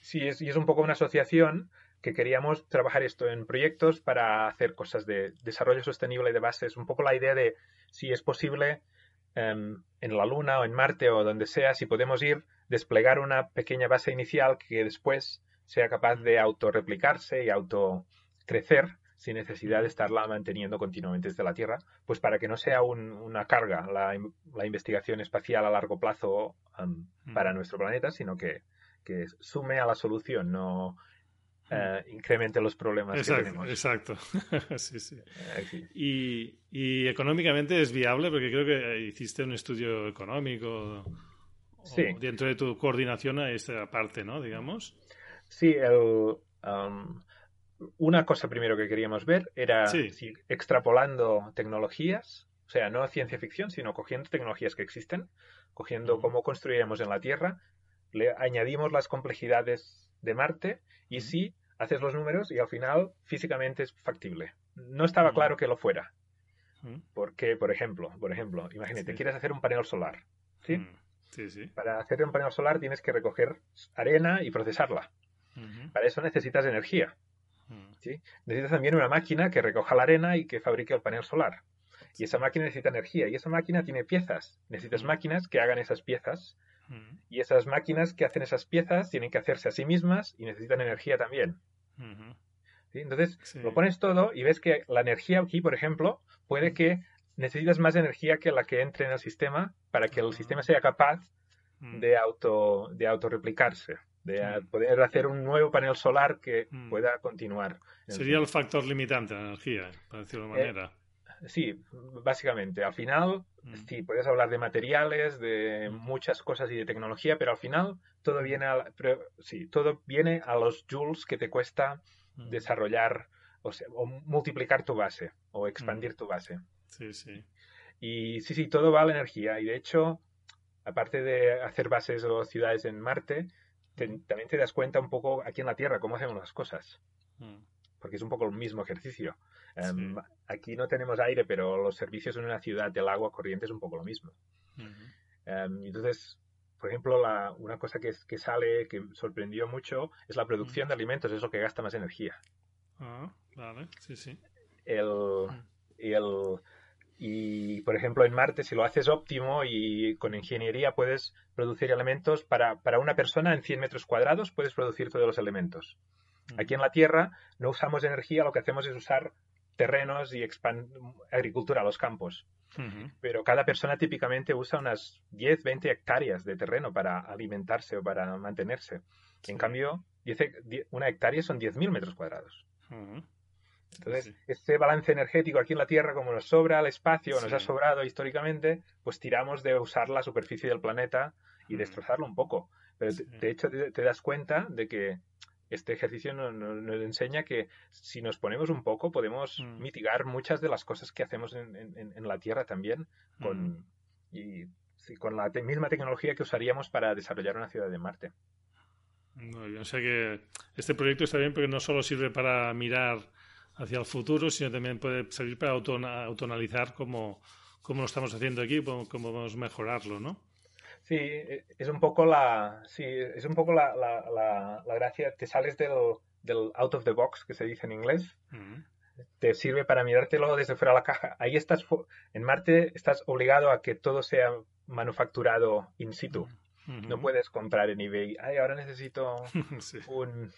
Sí, es, y es un poco una asociación que queríamos trabajar esto en proyectos para hacer cosas de desarrollo sostenible de bases. Un poco la idea de si es posible Em, en la Luna o en Marte o donde sea, si podemos ir, desplegar una pequeña base inicial que después sea capaz de autorreplicarse y autocrecer sin necesidad de estarla manteniendo continuamente desde la Tierra, pues para que no sea una carga la, investigación espacial a largo plazo em, para nuestro planeta, sino que, que sume a la solución, no eh, incremente los problemas exacto, que tenemos. Exacto, [LAUGHS] sí, sí. Y, y, económicamente es viable porque creo que hiciste un estudio económico dentro de tu coordinación a esta parte, ¿no? Digamos. Sí, el, um, una cosa primero que queríamos ver era si extrapolando tecnologías, o sea, no ciencia ficción, sino cogiendo tecnologías que existen, cogiendo cómo construiremos en la Tierra, le añadimos las complejidades de Marte y si haces los números y al final físicamente es factible. No estaba claro que lo fuera. Porque, por ejemplo, por ejemplo, imagínate, quieres hacer un panel solar. ¿sí? Sí, sí. Para hacer un panel solar tienes que recoger arena y procesarla. Para eso necesitas energía. ¿Sí? Necesitas también una máquina que recoja la arena y que fabrique el panel solar. Y esa máquina necesita energía. Y esa máquina tiene piezas. Necesitas máquinas que hagan esas piezas y esas máquinas que hacen esas piezas tienen que hacerse a sí mismas y necesitan energía también. Entonces, lo pones todo y ves que la energía aquí, por ejemplo, puede que necesitas más energía que la que entre en el sistema para que el sistema sea capaz de auto de autorreplicarse, de poder hacer un nuevo panel solar que pueda continuar. Sería el factor limitante la energía, para decirlo de eh, manera. Sí, básicamente. Al final, mm. sí, puedes hablar de materiales, de muchas cosas y de tecnología, pero al final todo mm. viene a, sí, todo viene a los joules que te cuesta mm. desarrollar o, sea, o, multiplicar tu base o expandir tu base. Sí, sí. Y sí, sí, todo va a la energía. Y de hecho, aparte de hacer bases o ciudades en Marte, también te das cuenta un poco aquí en la Tierra cómo hacemos las cosas. Porque es un poco el mismo ejercicio. Em, aquí no tenemos aire, pero los servicios en una ciudad del agua corriente es un poco lo mismo. Em, entonces, por ejemplo, la, una cosa que, que, sale, que sorprendió mucho, es la producción de alimentos, es lo que gasta más energía. Ah, vale, sí, sí. El, el, y, por ejemplo, en Marte, si lo haces óptimo y con ingeniería puedes producir elementos para, para una persona en 100 metros cuadrados, puedes producir todos los elementos. Aquí en la Tierra no usamos energía, lo que hacemos es usar terrenos y agricultura los campos. Pero cada persona típicamente usa unas 10, 20 hectáreas de terreno para alimentarse o para mantenerse. En cambio, una hectárea son 10.000 metros cuadrados. Entonces, este balance energético aquí en la Tierra, como nos sobra el espacio, nos ha sobrado históricamente, pues tiramos de usar la superficie del planeta y destrozarlo un poco. Pero de hecho te, das cuenta de que este ejercicio nos, enseña que si nos ponemos un poco podemos mm. mitigar muchas de las cosas que hacemos en, la Tierra también con, mm. y, con la misma tecnología que usaríamos para desarrollar una ciudad de Marte. o sea que este proyecto está bien porque no solo sirve para mirar hacia el futuro, sino también puede servir para autonalizar cómo, cómo lo estamos haciendo aquí, cómo, cómo podemos mejorarlo, ¿no? Sí, e, es un poco la, sí, es un poco la, la, la, gracia. Te sales del, del, out of the box, que se dice en inglés. Te sirve para mirártelo desde fuera de la caja. Ahí estás, en Marte estás obligado a que todo sea manufacturado in situ. No puedes comprar en eBay. Ay, ahora necesito [LAUGHS] un,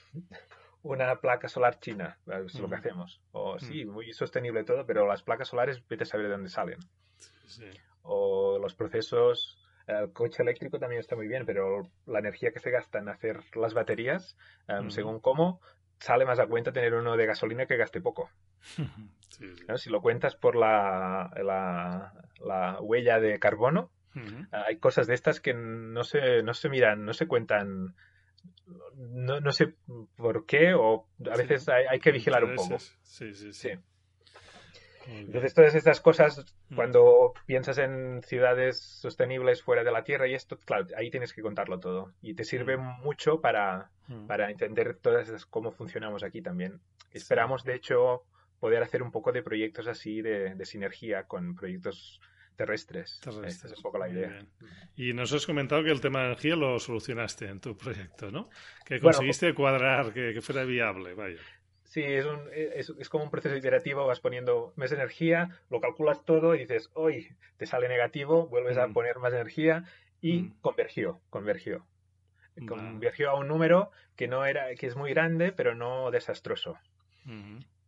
una placa solar china. Es lo que hacemos. O sí, muy sostenible todo, pero las placas solares, vete a saber de dónde salen. O los procesos el coche eléctrico también está muy bien, pero la energía que se gasta en hacer las baterías, em, según cómo, sale más a cuenta tener uno de gasolina que gaste poco. [LAUGHS] Si lo cuentas por la, la, huella de carbono, hay cosas de estas que no se, no se miran, no se cuentan. No, no sé por qué, o a veces hay, hay, que vigilar un poco. Sí, sí, sí. Entonces, todas estas cosas, mm. cuando piensas en ciudades sostenibles fuera de la Tierra y esto, claro, ahí tienes que contarlo todo. Y te sirve mm. mucho para, mm. para entender todas esas, cómo funcionamos aquí también. Esperamos, de hecho, poder hacer un poco de proyectos así de, sinergia con proyectos terrestres. Esta es un poco la idea. Y nos has comentado que el tema de energía lo solucionaste en tu proyecto, ¿no? Que conseguiste cuadrar que, que, fuera viable, vaya. Sí, es, un, es, es, como un proceso iterativo, vas poniendo más energía, lo calculas todo y dices, hoy te sale negativo, vuelves a mm. poner más energía y mm. convergió, convergió. Convergió a un número que no era, que es muy grande, pero no desastroso.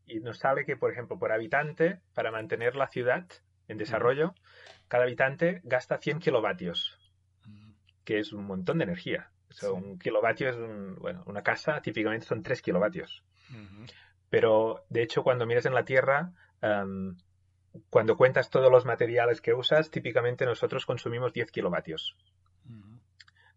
Y nos sale que, por ejemplo, por habitante, para mantener la ciudad en desarrollo, cada habitante gasta 100 kilovatios, que es un montón de energía. Un kilovatio es bueno, una casa, típicamente son 3 kilovatios. Pero de hecho, cuando miras en la Tierra, em, cuando cuentas todos los materiales que usas, típicamente nosotros consumimos 10 kilovatios.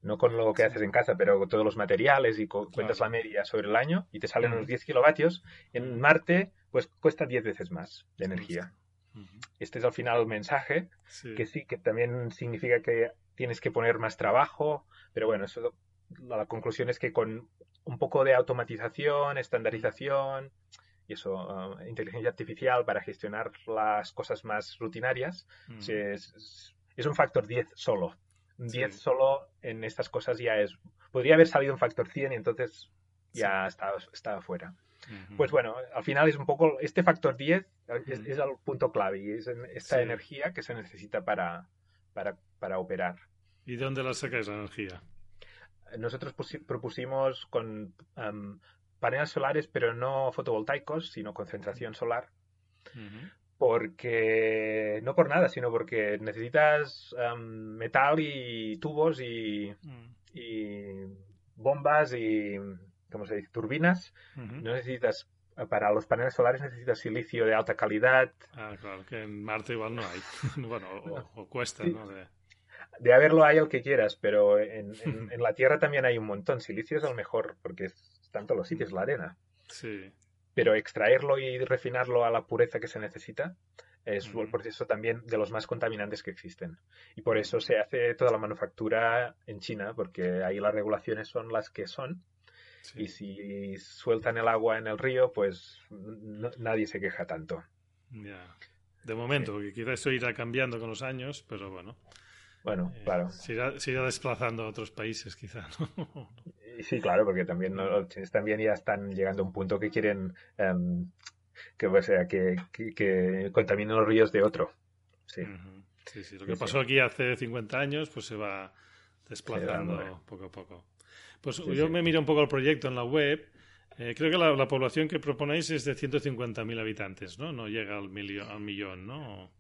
No con lo que haces en casa, pero con todos los materiales y cuentas la media sobre el año y te salen unos 10 kilovatios. En Marte, pues cuesta 10 veces más de energía. Este es al final el mensaje, que sí, que también significa que tienes que poner más trabajo, pero bueno, eso la conclusión es que con un poco de automatización, estandarización y eso, uh, inteligencia artificial para gestionar las cosas más rutinarias, es, un factor 10 solo. 10 solo en estas cosas ya es... Podría haber salido un factor 100 y entonces ya estaba, estaba fuera. Pues bueno, al final es un poco, este factor 10 es, el punto clave y es esta energía que se necesita para, para, para operar. ¿Y de dónde la sacáis la energía? nosotros propusimos con paneles solares, pero no fotovoltaicos, sino concentración solar. Porque, no por nada, sino porque necesitas metal y tubos y, mm. y, bombas y, ¿cómo se dice?, turbinas. No necesitas para los paneles solares necesitas silicio de alta calidad. Ah, claro, que en Marte igual no hay. [LAUGHS] bueno, o, cuesta, ¿no? de haberlo hay el que quieras, pero [LAUGHS] en, la Tierra también hay un montón. Silicio es el mejor porque están todos los sitios, la arena. Sí. Pero extraerlo y refinarlo a la pureza que se necesita es el proceso también de los más contaminantes que existen. Y por eso se hace toda la manufactura en China, porque ahí las regulaciones son las que son. Y si sueltan el agua en el río, pues nadie se queja tanto. Ya. De momento, porque quizás eso irá cambiando con los años, pero bueno. Bueno, eh, claro. Se irá, desplazando a otros países, quizá, [LAUGHS] Sí, claro, porque también los chinos también ya están llegando a un punto que quieren em, que, o sea, que, que, contaminen los ríos de otro. Sí. sí, sí. Lo que pasó aquí hace 50 años, pues se va desplazando poco a poco. Pues yo me miro un poco el proyecto en la web. Eh, creo que la, población que proponéis es de 150.000 habitantes, ¿no? No llega al, al millón, ¿no?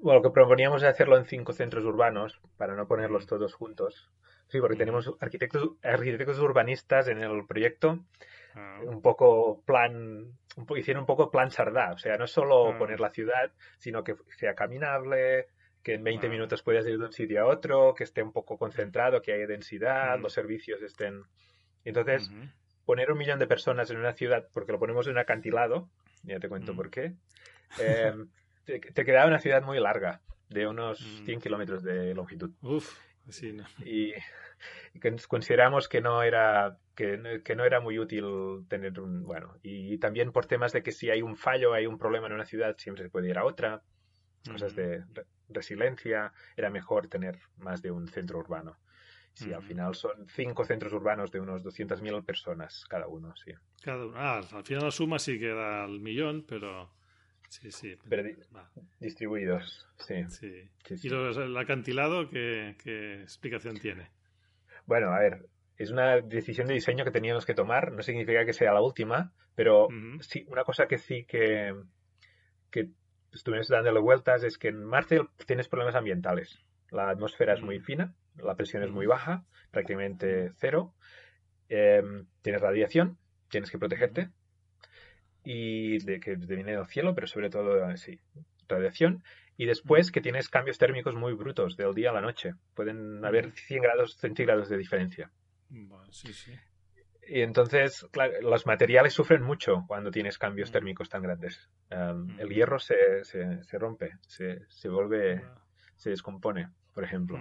Bueno, lo que proponíamos es hacerlo en cinco centros urbanos para no ponerlos todos juntos. Sí, porque tenemos arquitectos, arquitectos urbanistas en el proyecto, ah. un poco plan, un hicieron un poco plan Sardá, o sea, no solo ah. poner la ciudad, sino que sea caminable, que en 20 ah. minutos puedas ir de un sitio a otro, que esté un poco concentrado, que haya densidad, los servicios estén. Entonces, poner un millón de personas en una ciudad porque lo ponemos en un acantilado, ya te cuento por qué, eh, [LAUGHS] te, te queda una ciudad muy larga, de unos 100 kilómetros de longitud. Uf, sí, no. Y, consideramos que no era que, que, no era muy útil tener un bueno y también por temas de que si hay un fallo hay un problema en una ciudad siempre se puede ir a otra cosas de resiliencia era mejor tener más de un centro urbano sí al final son cinco centros urbanos de unos 200.000 personas cada uno sí cada uno ah, al final la suma sí queda al millón pero Sí, sí. Pero distribuidos, sí. sí. ¿Y el acantilado qué, qué, explicación tiene? Bueno, a ver, es una decisión de diseño que teníamos que tomar. No significa que sea la última, pero sí, una cosa que sí que, que estuvimos dándole vueltas es que en Marte tienes problemas ambientales. La atmósfera es muy fina, la presión es muy baja, prácticamente cero. Em, tienes radiación, tienes que protegerte y de que viene del cielo, pero sobre todo, sí, radiación. Y después que tienes cambios térmicos muy brutos del día a la noche. Pueden haber 100 grados centígrados de diferencia. sí, sí. Y entonces, claro, los materiales sufren mucho cuando tienes cambios térmicos tan grandes. el hierro se, se, se rompe, se, se, vuelve, se descompone, por ejemplo.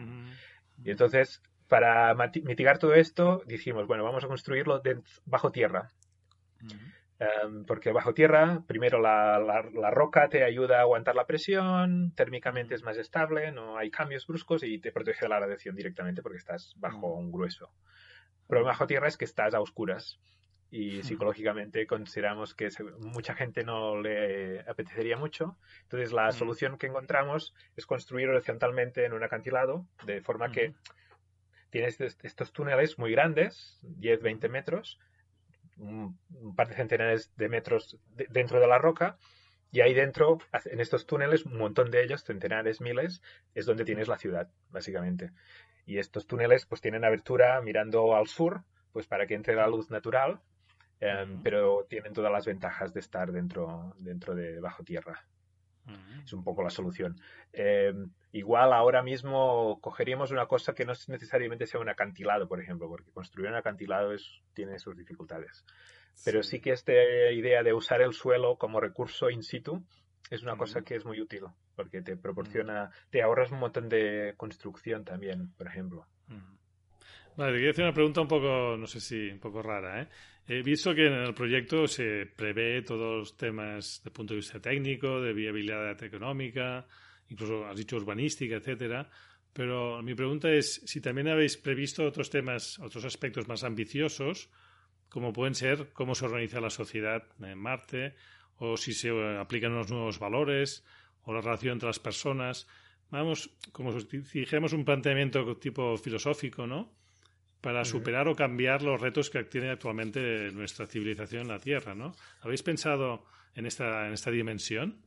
Y entonces, para mitigar todo esto, dijimos, bueno, vamos a construirlo bajo tierra. Em, porque bajo tierra, primero la, la, roca te ayuda a aguantar la presión, térmicamente es más estable, no hay cambios bruscos y te protege de la radiación directamente porque estás bajo un grueso. Pero bajo tierra es que estás a oscuras. Y psicológicamente consideramos que mucha gente no le apetecería mucho. Entonces la solución que encontramos es construir horizontalmente en un acantilado de forma que tienes estos túneles muy grandes, 10-20 metros, un, par de centenares de metros dentro de la roca. Y ahí dentro, en estos túneles, un montón de ellos, centenares, miles, es donde tienes la ciudad, básicamente. Y estos túneles pues tienen abertura mirando al sur, pues para que entre la luz natural, em, pero tienen todas las ventajas de estar dentro, dentro de bajo tierra. Es un poco la solución. Em, igual ahora mismo cogeríamos una cosa que no necesariamente sea un acantilado, por ejemplo, porque construir un acantilado es, tiene sus dificultades. Pero sí. que esta idea de usar el suelo como recurso in situ es una cosa que es muy útil, porque te proporciona, te ahorras un montón de construcción también, por ejemplo. Vale, te quería hacer una pregunta un poco, no sé si un poco rara. ¿eh? He visto que en el proyecto se prevé todos los temas de punto de vista técnico, de viabilidad económica, incluso has dicho urbanística, etcétera. Pero mi pregunta es si también habéis previsto otros temas, otros aspectos más ambiciosos, como pueden ser cómo se organiza la sociedad en Marte, o si se aplican unos nuevos valores, o la relación entre las personas. Vamos, como si dijéramos un planteamiento tipo filosófico, ¿no? para superar o cambiar los retos que tiene actualmente nuestra civilización en la Tierra, ¿no? ¿Habéis pensado en esta, en esta dimensión?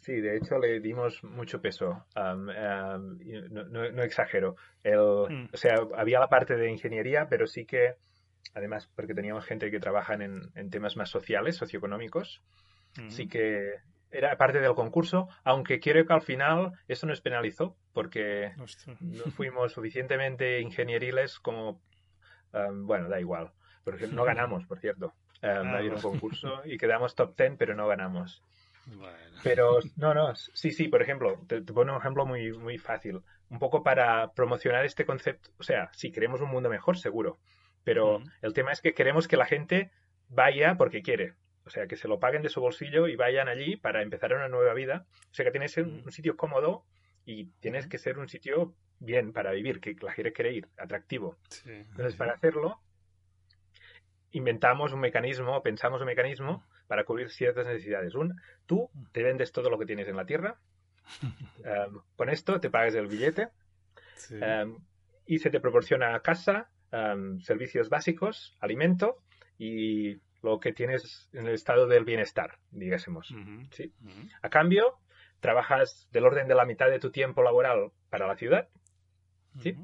Sí, de hecho le dimos mucho peso. no, exagero. Mm. O sea, había la parte de ingeniería, pero sí que, además, porque teníamos gente que trabaja en, en temas más sociales, socioeconómicos, sí que era parte del concurso, aunque quiero que al final eso nos penalizó, porque no fuimos suficientemente ingenieriles como, um, bueno, da igual, porque no ganamos, por cierto. Um, ah, había un concurso y quedamos top 10, pero no ganamos. Pero, no, no, sí, sí, por ejemplo, te, pongo un ejemplo muy, muy fácil. Un poco para promocionar este concepto, o sea, si queremos un mundo mejor, seguro, pero el tema es que queremos que la gente vaya porque quiere, o sea, que se lo paguen de su bolsillo y vayan allí para empezar una nueva vida. O sea, que tienes que ser un sitio cómodo y tienes que ser un sitio bien para vivir, que la gente quiere ir, atractivo. Entonces, para hacerlo, inventamos un mecanismo, pensamos un mecanismo para cubrir ciertas necesidades. Un, tú te vendes todo lo que tienes en la tierra, [LAUGHS] em, con esto te pagas el billete em, y se te proporciona casa, em, servicios básicos, alimento y lo que tienes en el estado del bienestar, digásemos. ¿sí? A cambio, trabajas del orden de la mitad de tu tiempo laboral para la ciudad, ¿sí?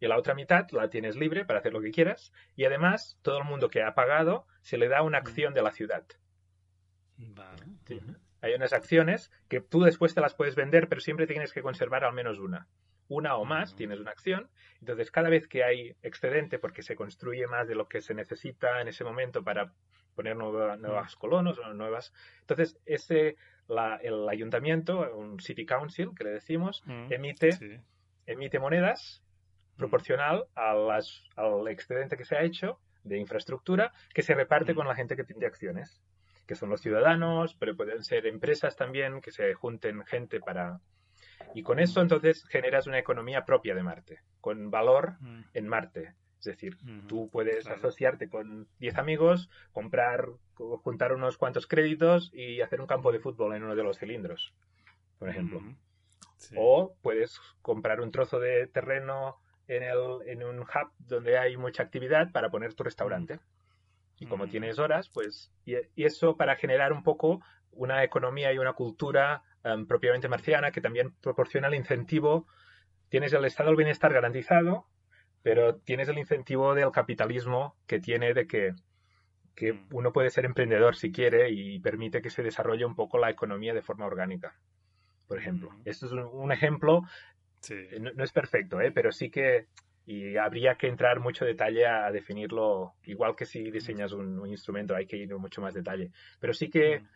Y la otra mitad la tienes libre para hacer lo que quieras. Y además, todo el mundo que ha pagado se le da una acción de la ciudad. Hay unas acciones que tú después te las puedes vender, pero siempre tienes que conservar al menos una. Una o más, tienes una acción. Entonces, cada vez que hay excedente, porque se construye más de lo que se necesita en ese momento para poner nuevas colonos o nuevas. Entonces, ese, el ayuntamiento, un city council que le decimos, emite, emite monedas proporcional a las, al excedente que se ha hecho de infraestructura que se reparte con la gente que tiene acciones, que son los ciudadanos, pero pueden ser empresas también, que se junten gente para... Y con eso entonces generas una economía propia de Marte, con valor en Marte. Es decir, tú puedes asociarte con 10 amigos, comprar, juntar unos cuantos créditos y hacer un campo de fútbol en uno de los cilindros, por ejemplo. O puedes comprar un trozo de terreno en, el, en un hub donde hay mucha actividad para poner tu restaurante. Y como mm. tienes horas, pues, y, eso para generar un poco una economía y una cultura em, propiamente marciana que también proporciona el incentivo. Tienes el estado del bienestar garantizado, pero tienes el incentivo del capitalismo que tiene de que, que uno puede ser emprendedor si quiere y permite que se desarrolle un poco la economía de forma orgánica por ejemplo. Mm. Esto es un, ejemplo eh, no, es perfecto, ¿eh? pero sí que y habría que entrar mucho detalle a, definirlo, igual que si diseñas un, instrumento, hay que ir en mucho más detalle. Pero sí que mm.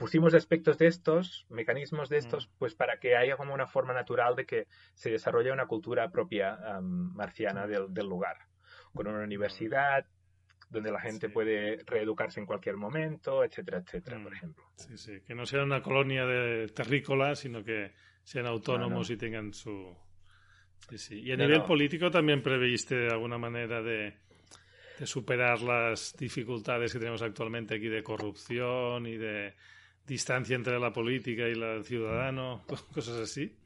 Pusimos aspectos de estos, mecanismos de estos, mm. pues para que haya como una forma natural de que se desarrolle una cultura propia marciana del, lugar, con una universidad donde la gente puede reeducarse en cualquier momento, etcétera, etcétera, por ejemplo. Sí, sí, que no sea una colonia de terrícolas, sino que sean autónomos y tengan su... Y a nivel político también previste de alguna manera de, superar las dificultades que tenemos actualmente aquí de corrupción y de distancia entre la política y el ciudadano, [LAUGHS] cosas así.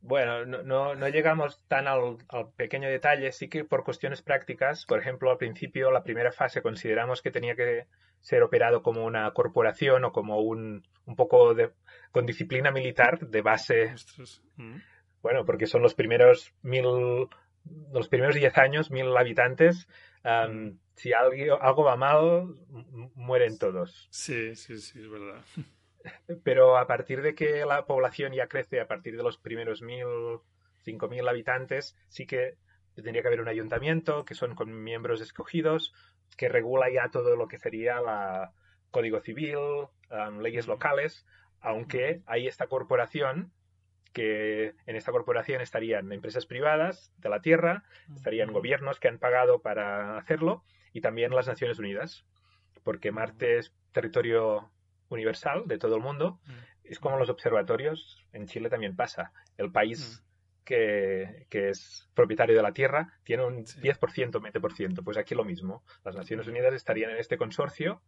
Bueno, no, no, llegamos tan al, pequeño detalle, sí que por cuestiones prácticas, por ejemplo, al principio, la primera fase consideramos que tenía que ser operado como una corporación o como un, un poco de, con disciplina militar de base. Mm. Bueno, porque son los primeros mil, los primeros diez años, mil habitantes. Mm. Si algo, algo va mal, mueren todos. Sí, sí, sí, es verdad. [LAUGHS] Pero a partir de que la población ya crece, a partir de los primeros mil, cinco mil habitantes, sí que tendría que haber un ayuntamiento, que son con miembros escogidos, que regula ya todo lo que sería la código civil, leyes locales, aunque hay esta corporación que en esta corporación estarían empresas privadas de la Tierra, estarían gobiernos que han pagado para hacerlo y también las Naciones Unidas, porque Marte es territorio universal de todo el mundo. Es como los observatorios, en Chile también pasa. El país que, es propietario de la Tierra tiene un 10%, 20%. Pues aquí lo mismo. Las Naciones Unidas estarían en este consorcio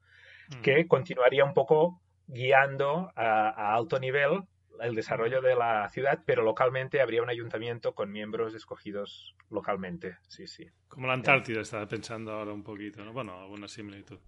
que continuaría un poco guiando a, alto nivel el desarrollo de la ciudad, pero localmente habría un ayuntamiento con miembros escogidos localmente. Sí, sí. Como la Antártida, estaba pensando ahora un poquito, ¿no? Bueno, alguna similitud.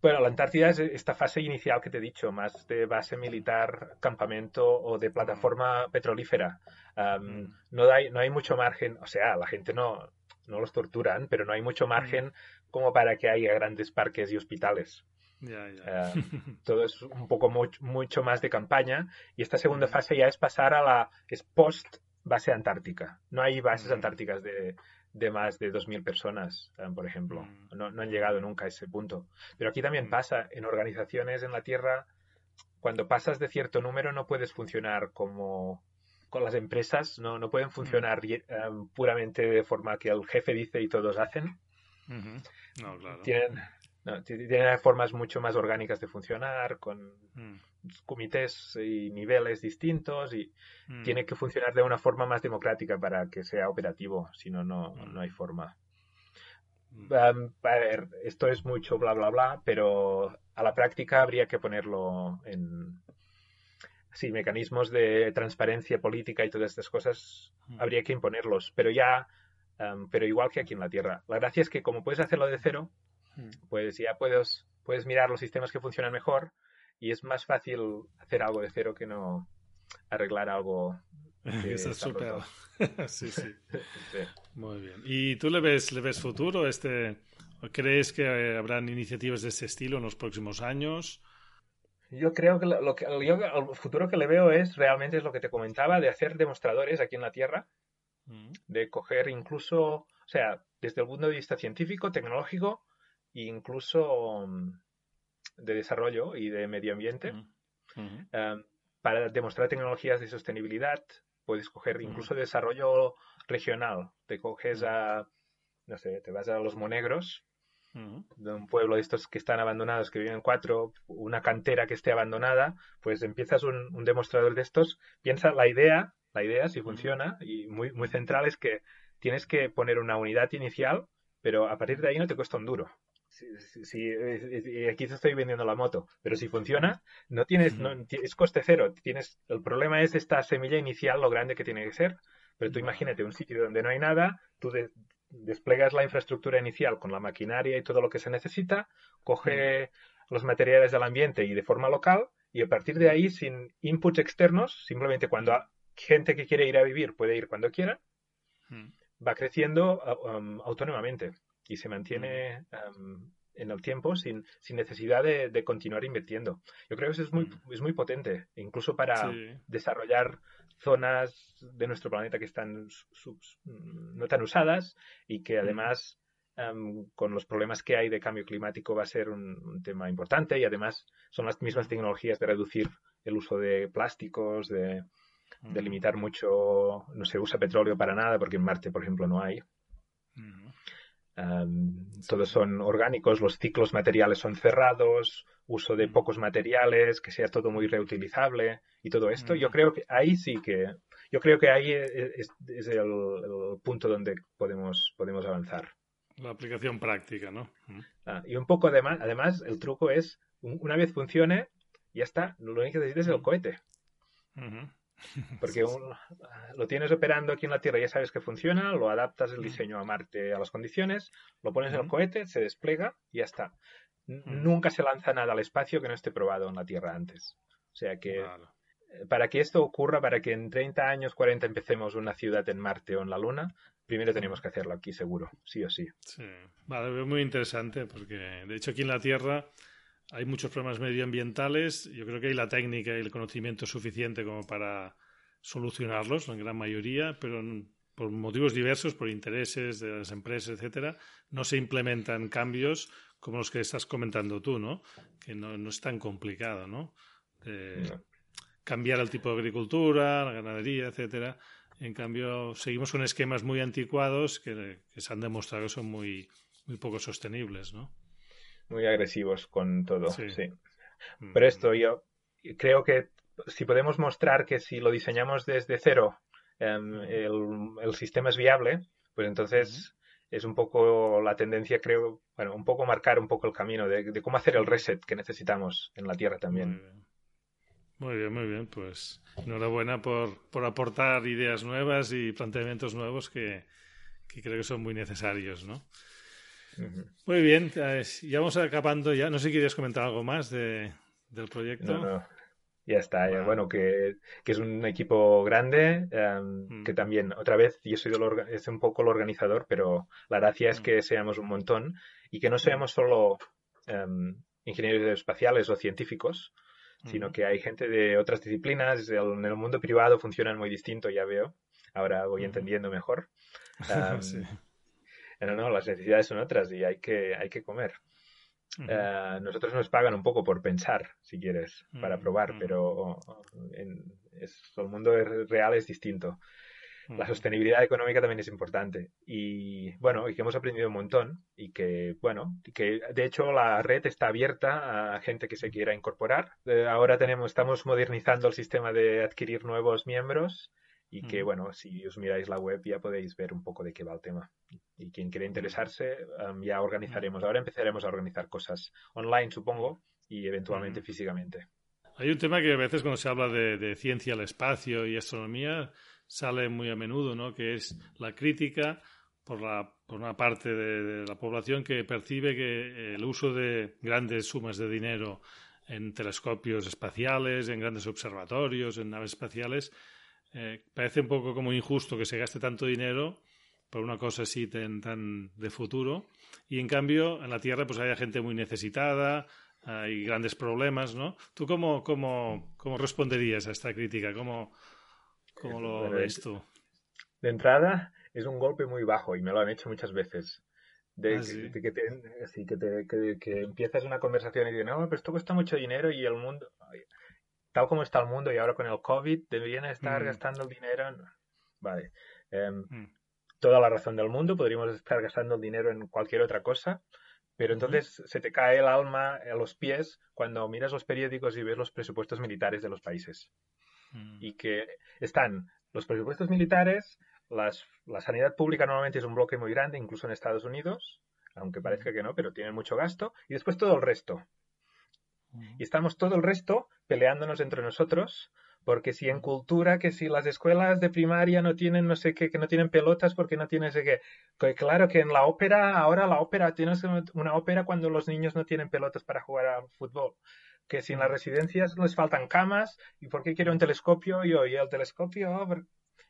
Bueno, la Antártida es esta fase inicial que te he dicho, más de base militar, campamento o de plataforma petrolífera. Mm. no, hay, no hay mucho margen, o sea, la gente no, no los torturan, pero no hay mucho margen como para que haya grandes parques y hospitales. Eh, [LAUGHS] todo es un poco mucho, más de campaña y esta segunda fase ya es pasar a la es post base antártica. No hay bases antárticas de, de más de 2.000 personas, eh, por ejemplo. Mm. No, no, han llegado nunca a ese punto. Pero aquí también mm. pasa, en organizaciones en la Tierra, cuando pasas de cierto número no puedes funcionar como con las empresas, no, no pueden mm. funcionar eh, puramente de forma que el jefe dice y todos hacen. No, claro. Tienen, tiene formas mucho más orgánicas de funcionar, con mm. comités y niveles distintos y mm. tiene que funcionar de una forma más democrática para que sea operativo, si no, no mm. hay forma. Um, a ver, esto es mucho bla bla bla, pero a la práctica habría que ponerlo en sí, mecanismos de transparencia política y todas estas cosas habría que imponerlos, pero ya um, pero igual que aquí en la Tierra. La gracia es que como puedes hacerlo de cero. Pues ya puedes, puedes mirar los sistemas que funcionan mejor y es más fácil hacer algo de cero que no arreglar algo. [LAUGHS] Que Eso es súper. [LAUGHS] sí, [LAUGHS] sí, Muy bien. ¿Y tú le ves, le ves futuro? Este, ¿Crees que habrán iniciativas de este estilo en los próximos años? Yo creo que lo, que el futuro que le veo es realmente es lo que te comentaba de hacer demostradores aquí en la Tierra mm. de coger incluso, o sea, desde el punto de vista científico, tecnológico incluso mm, de desarrollo y de medio ambiente, para demostrar tecnologías de sostenibilidad, puedes coger incluso desarrollo regional. Te coges a, no sé, te vas a los Monegros, de un pueblo de estos que están abandonados, que viven cuatro, una cantera que esté abandonada, pues empiezas un, demostrador de estos, piensa la idea, la idea si funciona, y muy, muy central es que tienes que poner una unidad inicial, pero a partir de ahí no te cuesta un duro. Si, aquí te estoy vendiendo la moto, pero si funciona, no tienes, no, es coste cero. Tienes, el problema es esta semilla inicial, lo grande que tiene que ser. Pero tú imagínate un sitio donde no hay nada, tú desplegas la infraestructura inicial con la maquinaria y todo lo que se necesita, coge los materiales del ambiente y de forma local, y a partir de ahí, sin inputs externos, simplemente cuando gente que quiere ir a vivir puede ir cuando quiera, va creciendo um, autónomamente y se mantiene um, en el tiempo sin, sin necesidad de, continuar invirtiendo. Yo creo que eso es muy, es muy potente, incluso para desarrollar zonas de nuestro planeta que están no tan usadas y que además um, con los problemas que hay de cambio climático va a ser un, tema importante y además son las mismas tecnologías de reducir el uso de plásticos, de, de limitar mucho, no se usa petróleo para nada porque en Marte, por ejemplo, no hay. Todos son orgánicos, los ciclos materiales son cerrados, uso de pocos materiales, que sea todo muy reutilizable y todo esto. Yo creo que ahí sí que, yo creo que ahí es, el, punto donde podemos, podemos avanzar. La aplicación práctica, ¿no? Ah, y un poco además, además, el truco es, una vez funcione, ya está, lo único que necesitas es el cohete. Porque lo tienes operando aquí en la Tierra, ya sabes que funciona, lo adaptas el diseño a Marte a las condiciones, lo pones en el cohete, se despliega y ya está. Nunca se lanza nada al espacio que no esté probado en la Tierra antes. O sea que eh, para que esto ocurra, para que en 30 años, 40 empecemos una ciudad en Marte o en la Luna, primero tenemos que hacerlo aquí seguro, sí o sí. Sí, vale, muy interesante porque de hecho aquí en la Tierra hay muchos problemas medioambientales. Yo creo que hay la técnica y el conocimiento suficiente como para solucionarlos, en gran mayoría, pero por motivos diversos, por intereses de las empresas, etcétera, no se implementan cambios como los que estás comentando tú, ¿no? Que no, es tan complicado, ¿no? Cambiar el tipo de agricultura, la ganadería, etcétera. En cambio, seguimos con esquemas muy anticuados que, se han demostrado que son muy, muy poco sostenibles, ¿no? Muy agresivos con todo, sí. Mm. Pero esto yo creo que si podemos mostrar que si lo diseñamos desde cero em, mm. el, sistema es viable, pues entonces es un poco la tendencia, creo, bueno, un poco marcar un poco el camino de, cómo hacer el reset que necesitamos en la Tierra también. Muy bien, muy bien. Pues enhorabuena por, por aportar ideas nuevas y planteamientos nuevos que, creo que son muy necesarios, ¿no? Muy bien, ya vamos acabando ya. No sé si querías comentar algo más de, del proyecto. Ya está, bueno, que, que, es un equipo grande, em, mm. que también, otra vez, yo soy es un poco el organizador, pero la gracia es mm. que seamos un montón y que no mm. seamos solo um, ingenieros espaciales o científicos, sino que hay gente de otras disciplinas, en el mundo privado funcionan muy distinto, ya veo, ahora voy entendiendo mejor. [LAUGHS] No, no, las necesidades son otras y hay que, hay que comer. Eh, nosotros nos pagan un poco por pensar, si quieres, para probar, pero en, el mundo real es distinto. La sostenibilidad económica también es importante. Y bueno, y que hemos aprendido un montón y que, bueno, que de hecho la red está abierta a gente que se quiera incorporar. Eh, ahora tenemos, estamos modernizando el sistema de adquirir nuevos miembros y que, bueno, si os miráis la web ya podéis ver un poco de qué va el tema. Y quien quiera interesarse, ya organizaremos. Ahora empezaremos a organizar cosas online, supongo, y eventualmente físicamente. Hay un tema que a veces cuando se habla de, ciencia al espacio y astronomía sale muy a menudo, ¿no? Que es la crítica por, la, por una parte de, la población que percibe que el uso de grandes sumas de dinero en telescopios espaciales, en grandes observatorios, en naves espaciales, eh, parece un poco como injusto que se gaste tanto dinero por una cosa así tan, de futuro y en cambio en la Tierra pues hay gente muy necesitada, hay grandes problemas, ¿no? ¿Tú cómo, cómo, cómo responderías a esta crítica? ¿Cómo, cómo lo ves tú? de entrada es un golpe muy bajo y me lo han hecho muchas veces. De, ah, que, te, que, empiezas una conversación y dices, no, pero esto cuesta mucho dinero y el mundo, tal como está el mundo y ahora con el COVID, deberían estar mm. gastando el dinero. Vale. Em, mm. Toda la razón del mundo, podríamos estar gastando el dinero en cualquier otra cosa, pero entonces se te cae el alma a los pies cuando miras los periódicos y ves los presupuestos militares de los países. Mm. Y que están los presupuestos militares, la sanidad pública normalmente es un bloque muy grande, incluso en Estados Unidos, aunque parezca que no, pero tienen mucho gasto, y después todo el resto. Y estamos todo el resto peleándonos entre nosotros, porque si en cultura, que si las escuelas de primaria no tienen no sé qué, que no tienen pelotas porque no tienen sé qué. Que claro que en la ópera, ahora la ópera, tienes una ópera cuando los niños no tienen pelotas para jugar al fútbol. Que si en las residencias les faltan camas, ¿y por qué quiero un telescopio? Yo, y el telescopio,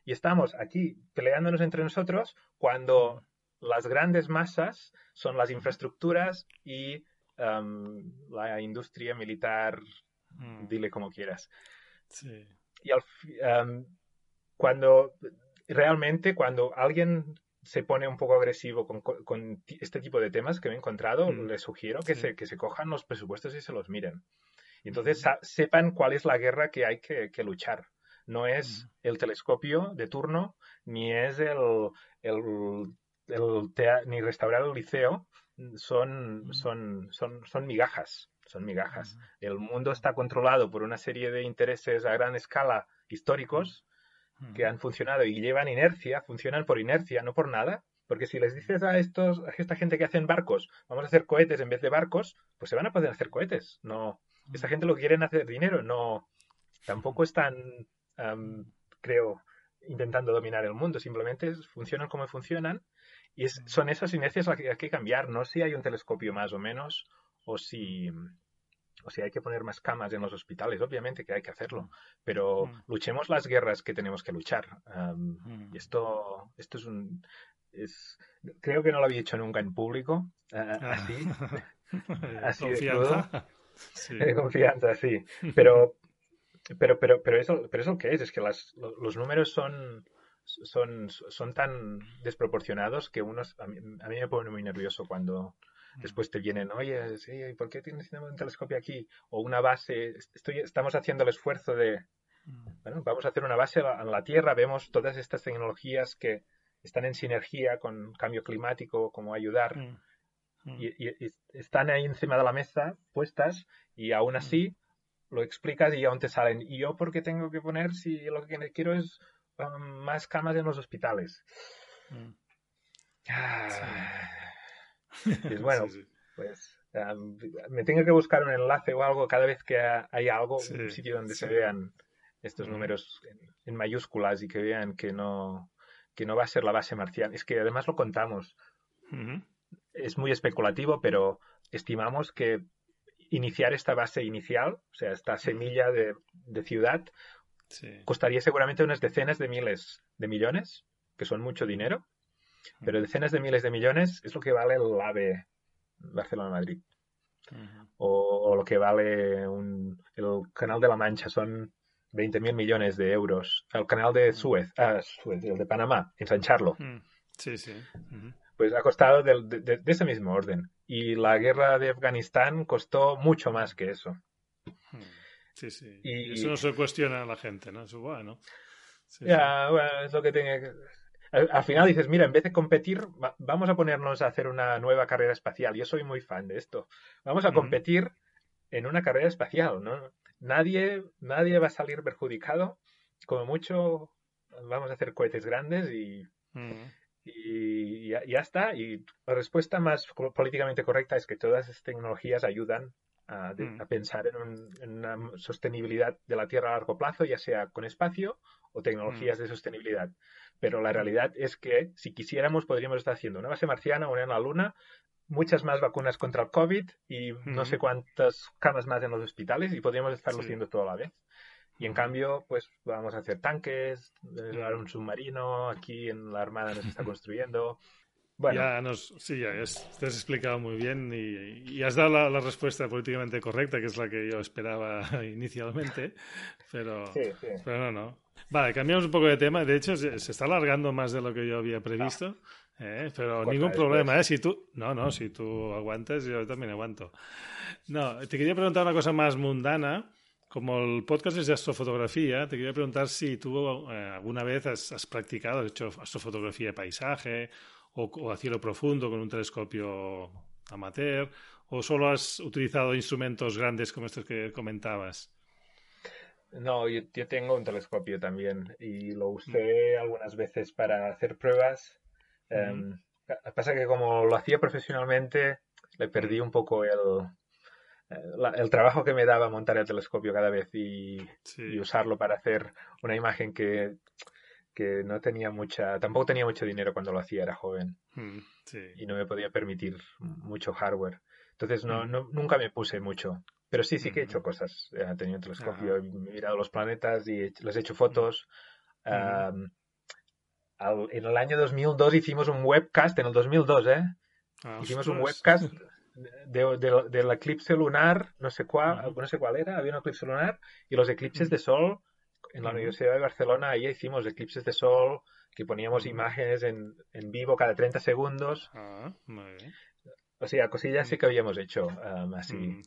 y estamos aquí peleándonos entre nosotros cuando las grandes masas son las infraestructuras y um, la industria militar, mm. dile como quieras. Y um, cuando realmente cuando alguien se pone un poco agresivo con, este tipo de temas que me he encontrado, mm. les sugiero que, se, que se cojan los presupuestos y se los miren. Y entonces sepan cuál es la guerra que hay que luchar no es el telescopio de turno, ni es el, el, ni restaurar el liceo, son, son, son, son migajas, son migajas. El mundo está controlado por una serie de intereses a gran escala históricos que han funcionado y llevan inercia, funcionan por inercia, no por nada. Porque si les dices a estos, a esta gente que hacen barcos, vamos a hacer cohetes en vez de barcos, pues se van a poder hacer cohetes. No, esta gente lo que quieren hacer dinero, no, tampoco están creo, intentando dominar el mundo. Simplemente funcionan como funcionan y son esas inercias las que hay que cambiar, no si hay un telescopio más o menos o si, o si hay que poner más camas en los hospitales. Obviamente que hay que hacerlo, pero mm. luchemos las guerras que tenemos que luchar. Mm. y esto, esto es un... Es, creo que no lo había hecho nunca en público, ah, así. [LAUGHS] así confianza. De [LAUGHS] [LAUGHS] confianza, sí. Pero, pero, pero, pero, eso, pero eso que es, es que las, los números son, son, son tan desproporcionados que unos, a mí, me pone muy nervioso cuando mm. después te vienen, oye, sí, ¿por qué tienes un telescopio aquí? O una base, estoy, estamos haciendo el esfuerzo de, mm. bueno, vamos a hacer una base en la Tierra, vemos todas estas tecnologías que están en sinergia con cambio climático, cómo ayudar, mm. y, y, están ahí encima de la mesa puestas, y aún así lo explicas y aún te salen. ¿Y yo por qué tengo que poner si lo que quiero es más camas en los hospitales? Mm. Ah. Es [LAUGHS] bueno, pues um, me tengo que buscar un enlace o algo cada vez que hay algo, un sitio donde se vean estos mm. números en, mayúsculas y que vean que no, que no va a ser la base marciana. Es que además lo contamos. Es muy especulativo, pero estimamos que iniciar esta base inicial, o sea, esta semilla de, ciudad, costaría seguramente unas decenas de miles de millones, que son mucho dinero, pero decenas de miles de millones es lo que vale el AVE Barcelona-Madrid. o, lo que vale el Canal de la Mancha, son 20.000 millones de euros. El canal de Suez, ah, Suez, el de Panamá, ensancharlo. Sí, sí pues ha costado de, ese mismo orden. Y la guerra de Afganistán costó mucho más que eso. Sí, sí. Y, eso no se cuestiona a la gente, ¿no? Eso, bueno. ya, bueno, es lo que tiene que... Al, final dices, mira, en vez de competir, vamos a ponernos a hacer una nueva carrera espacial. Yo soy muy fan de esto. Vamos a competir en una carrera espacial, ¿no? Nadie, nadie va a salir perjudicado. Como mucho, vamos a hacer cohetes grandes y, y ya, está. Y la respuesta más políticamente correcta es que todas esas tecnologías ayudan a, mm. pensar en, una sostenibilidad de la Tierra a largo plazo, ya sea con espacio o tecnologías mm. de sostenibilidad. Pero la realidad es que si quisiéramos podríamos estar haciendo una base marciana, una en la Luna, muchas más vacunas contra el COVID y no sé cuántas camas más en los hospitales y podríamos estarlo haciendo todo a la vez. Y en cambio, pues vamos a hacer tanques, un submarino, aquí en la Armada nos está [LAUGHS] construyendo. Bueno. Ya nos, sí, ya te has explicado muy bien y, has dado la, respuesta políticamente correcta, que es la que yo esperaba [LAUGHS] inicialmente, pero, pero no, no. Vale, cambiamos un poco de tema. De hecho, se, está alargando más de lo que yo había previsto. Eh, pero ningún problema, ¿eh? Si tú... No, no, si tú aguantas, yo también aguanto. No, te quería preguntar una cosa más mundana. Como el podcast es de astrofotografía, te quería preguntar si tú eh, alguna vez has, practicado, has hecho astrofotografía de paisaje o, a cielo profundo con un telescopio amateur, o solo has utilizado instrumentos grandes como estos que comentabas. No, yo, tengo un telescopio también y lo usé mm. algunas veces para hacer pruebas. Eh, pasa que como lo hacía profesionalmente, le perdí un poco el, el trabajo que me daba montar el telescopio cada vez y, usarlo para hacer una imagen que, que, no tenía mucha, tampoco tenía mucho dinero cuando lo hacía, era joven mm, y no me podía permitir mucho hardware. Entonces no, mm. nunca me puse mucho. Pero sí, sí que he hecho cosas. He tenido un telescopio, he mirado los planetas y les he hecho fotos. en el año 2002 hicimos un webcast, en el 2002, ¿eh? Ah, hicimos un webcast de, del eclipse lunar, no sé cuál, no sé cuál era, había un eclipse lunar y los eclipses de sol en la Universidad de Barcelona, ahí hicimos eclipses de sol que poníamos imágenes en, en vivo cada 30 segundos. Ah, o sea, cosillas sí que habíamos hecho um, así.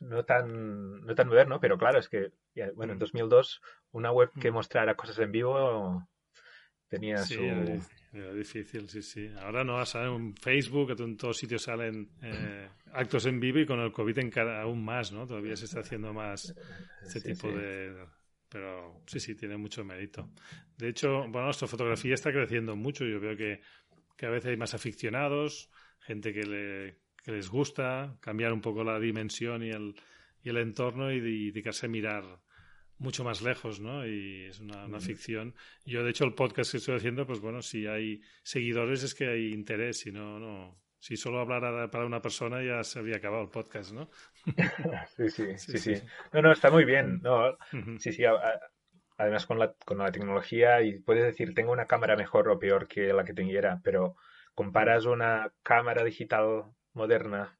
No tan, no tan moderno, pero claro, es que, bueno, en 2002 una web que mostrara cosas en vivo tenía su... Era difícil, sí, sí. Ahora no sale en Facebook, en todos sitios salen eh, actos en vivo y con el COVID encara aún más, ¿no? Todavía se está haciendo más este tipo de... Pero sí, sí, tiene mucho mérito. De hecho, bueno, nuestra fotografía está creciendo mucho. Yo veo que, que a veces hay más aficionados, gente que, le, que les gusta cambiar un poco la dimensión y el, y el entorno y dedicarse a mirar mucho más lejos, ¿no? Y es una, una, ficción. Yo, de hecho, el podcast que estoy haciendo, pues bueno, si hay seguidores es que hay interés, si no, no. Si solo hablara para una persona ya se habría acabado el podcast, ¿no? [LAUGHS] sí, sí, sí, sí, No, no, está muy bien. No, sí, sí. además con la, con la tecnología y puedes decir, tengo una cámara mejor o peor que la que tuviera, pero comparas una cámara digital moderna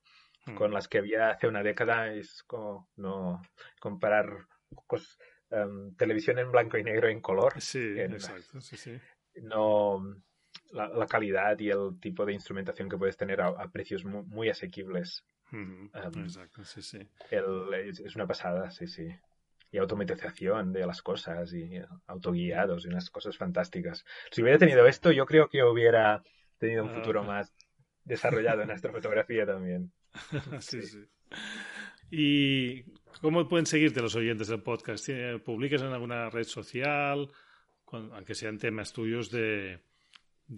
con las que había hace una década, es como no comparar Em, televisión en blanco y negro en color. Sí, exacto, sí, sí. No, la, calidad y el tipo de instrumentación que puedes tener a, precios muy, asequibles. Em, exacto, sí, sí. es, una pasada, sí, sí. Y automatización de las cosas y autoguiados y unas cosas fantásticas. Si hubiera tenido esto, yo creo que hubiera tenido un ah, futuro más desarrollado en fotografía también. [LAUGHS] sí. sí. ¿Y cómo pueden seguirte los oyentes del podcast? ¿Publicas en alguna red social? aunque sean temas tuyos de,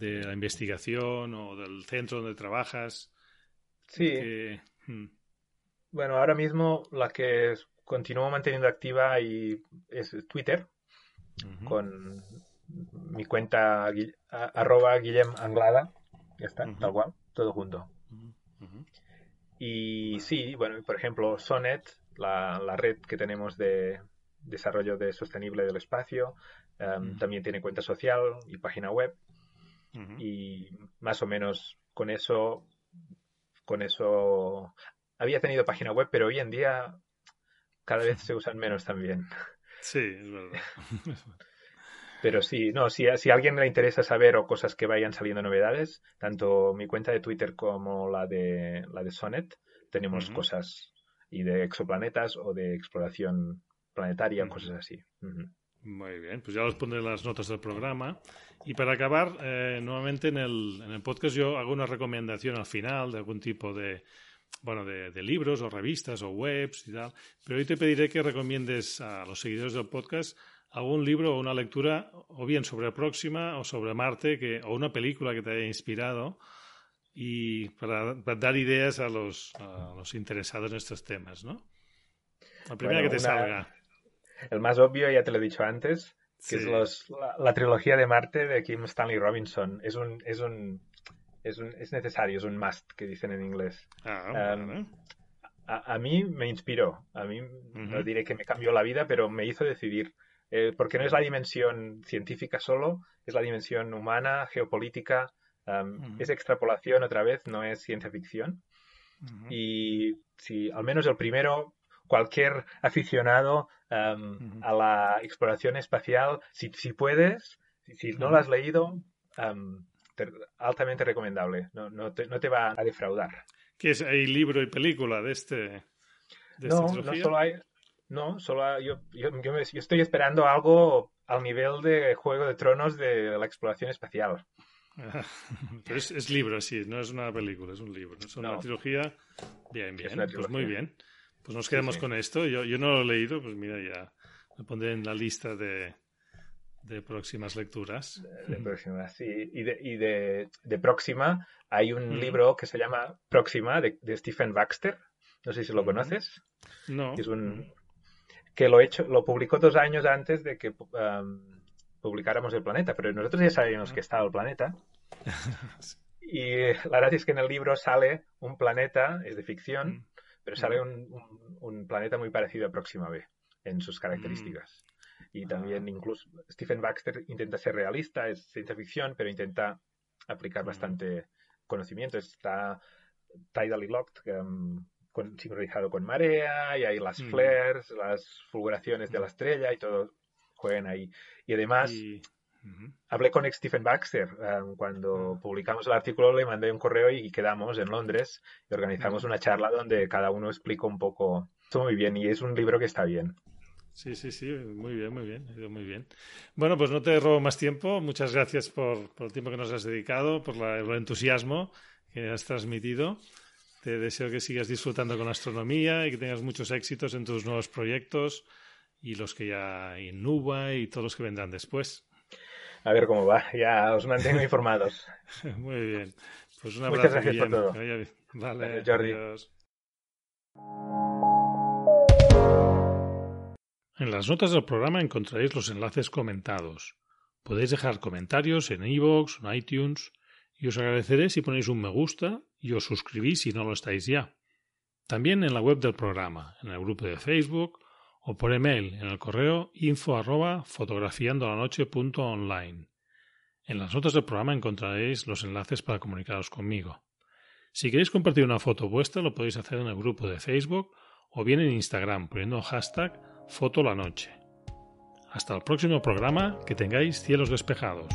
la investigación o del centro donde trabajas. Sí. Hmm. Bueno, ahora mismo la que continúo manteniendo activa y es Twitter, con mi cuenta arroba Guillem Anglada. Ya está, tal cual, todo junto. Y sí, bueno, por ejemplo, Sonet, la, red que tenemos de desarrollo de sostenible del espacio, em, también tiene cuenta social y página web. Y más o menos con eso, con eso había tenido página web, pero hoy en día cada vez se usan menos también. [LAUGHS] Sí, es verdad. [LAUGHS] Pero sí, no, si, si a alguien le interesa saber o cosas que vayan saliendo novedades, tanto mi cuenta de Twitter como la de la de Sonnet, tenemos cosas y de exoplanetas o de exploración planetaria, cosas así. Muy bien, pues ya los pondré en las notas del programa. Y para acabar, eh, nuevamente en el, en el podcast yo hago una recomendación al final de algún tipo de, bueno, de, de, libros o revistas o webs y tal. Pero hoy te pediré que recomiendes a los seguidores del podcast algún libro o una lectura, o bien sobre Próxima o sobre Marte, que, o una película que te haya inspirado, y para, dar ideas a los, los, interesados en estos temas, ¿no? La primera que te salga. El más obvio, ya te lo he dicho antes, que es los, la, trilogía de Marte de Kim Stanley Robinson. Es un, es un, es un, es necesario, es un must, que dicen en inglés. Ah, um, a, mí me inspiró, a mí no diré que me cambió la vida, pero me hizo decidir eh, porque no es la dimensión científica solo, es la dimensión humana, geopolítica, es extrapolación otra vez, no es ciencia ficción. Y si al menos el primero, cualquier aficionado um, a la exploración espacial, si, si puedes, si, no lo has leído, um, altamente recomendable. No, no, te, no, te, va a defraudar. ¿Qué es? ¿Hay libro y película de este? De no, no solo hay. No, solo yo, yo, yo, estoy esperando algo al nivel de Juego de Tronos de la exploración espacial. [LAUGHS] es, es, libro, sí, no es una película, es un libro. Es una trilogía. Bien, bien, pues muy bien. Pues nos quedamos con esto. Yo, yo no lo he leído, pues mira, ya me pondré en la lista de, de próximas lecturas. De, próximas, sí. Y de, y de, de próxima hay un libro que se llama Próxima de, de, Stephen Baxter. No sé si lo conoces. No. Es un, que lo, hecho, lo publicó dos años antes de que um, publicáramos el planeta, pero nosotros ya sabíamos que estaba el planeta. [LAUGHS] Y la verdad es que en el libro sale un planeta, es de ficción, mm. Pero sale un, un, planeta muy parecido a Próxima B en sus características. Y también incluso Stephen Baxter intenta ser realista, es ciencia ficción, pero intenta aplicar bastante conocimiento. Está tidally locked, um, con, sincronizado con marea, y hay las flares, las fulguraciones de la estrella y todo juegan ahí. Y además, hablé con Stephen Baxter um, cuando publicamos el artículo, le mandé un correo y, quedamos en Londres y organizamos una charla donde cada uno explica un poco. Esto muy bien y es un libro que está bien. Sí, sí, sí, muy bien, muy bien, muy bien. Bueno, pues no te robo más tiempo. Muchas gracias por, el tiempo que nos has dedicado, por el entusiasmo que has transmitido. Te deseo que sigas disfrutando con la astronomía y que tengas muchos éxitos en tus nuevos proyectos y los que ya hay en Nuba y todos los que vendrán después. A ver cómo va, ya os mantengo [LAUGHS] informados. muy bien. Pues un abrazo. Muchas gracias por todo. Vale, Jordi. Adiós. En las notas del programa encontraréis los enlaces comentados. Podéis dejar comentarios en iVoox en iTunes y os agradeceré si ponéis un me gusta y os suscribís si no lo estáis ya. También en la web del programa, en el grupo de Facebook o por email en el correo info arroba fotografiandolanoche.online. En las notas del programa encontraréis los enlaces para comunicaros conmigo. Si queréis compartir una foto vuestra lo podéis hacer en el grupo de Facebook o bien en Instagram poniendo hashtag Foto la Noche. Hasta el próximo programa, que tengáis cielos despejados.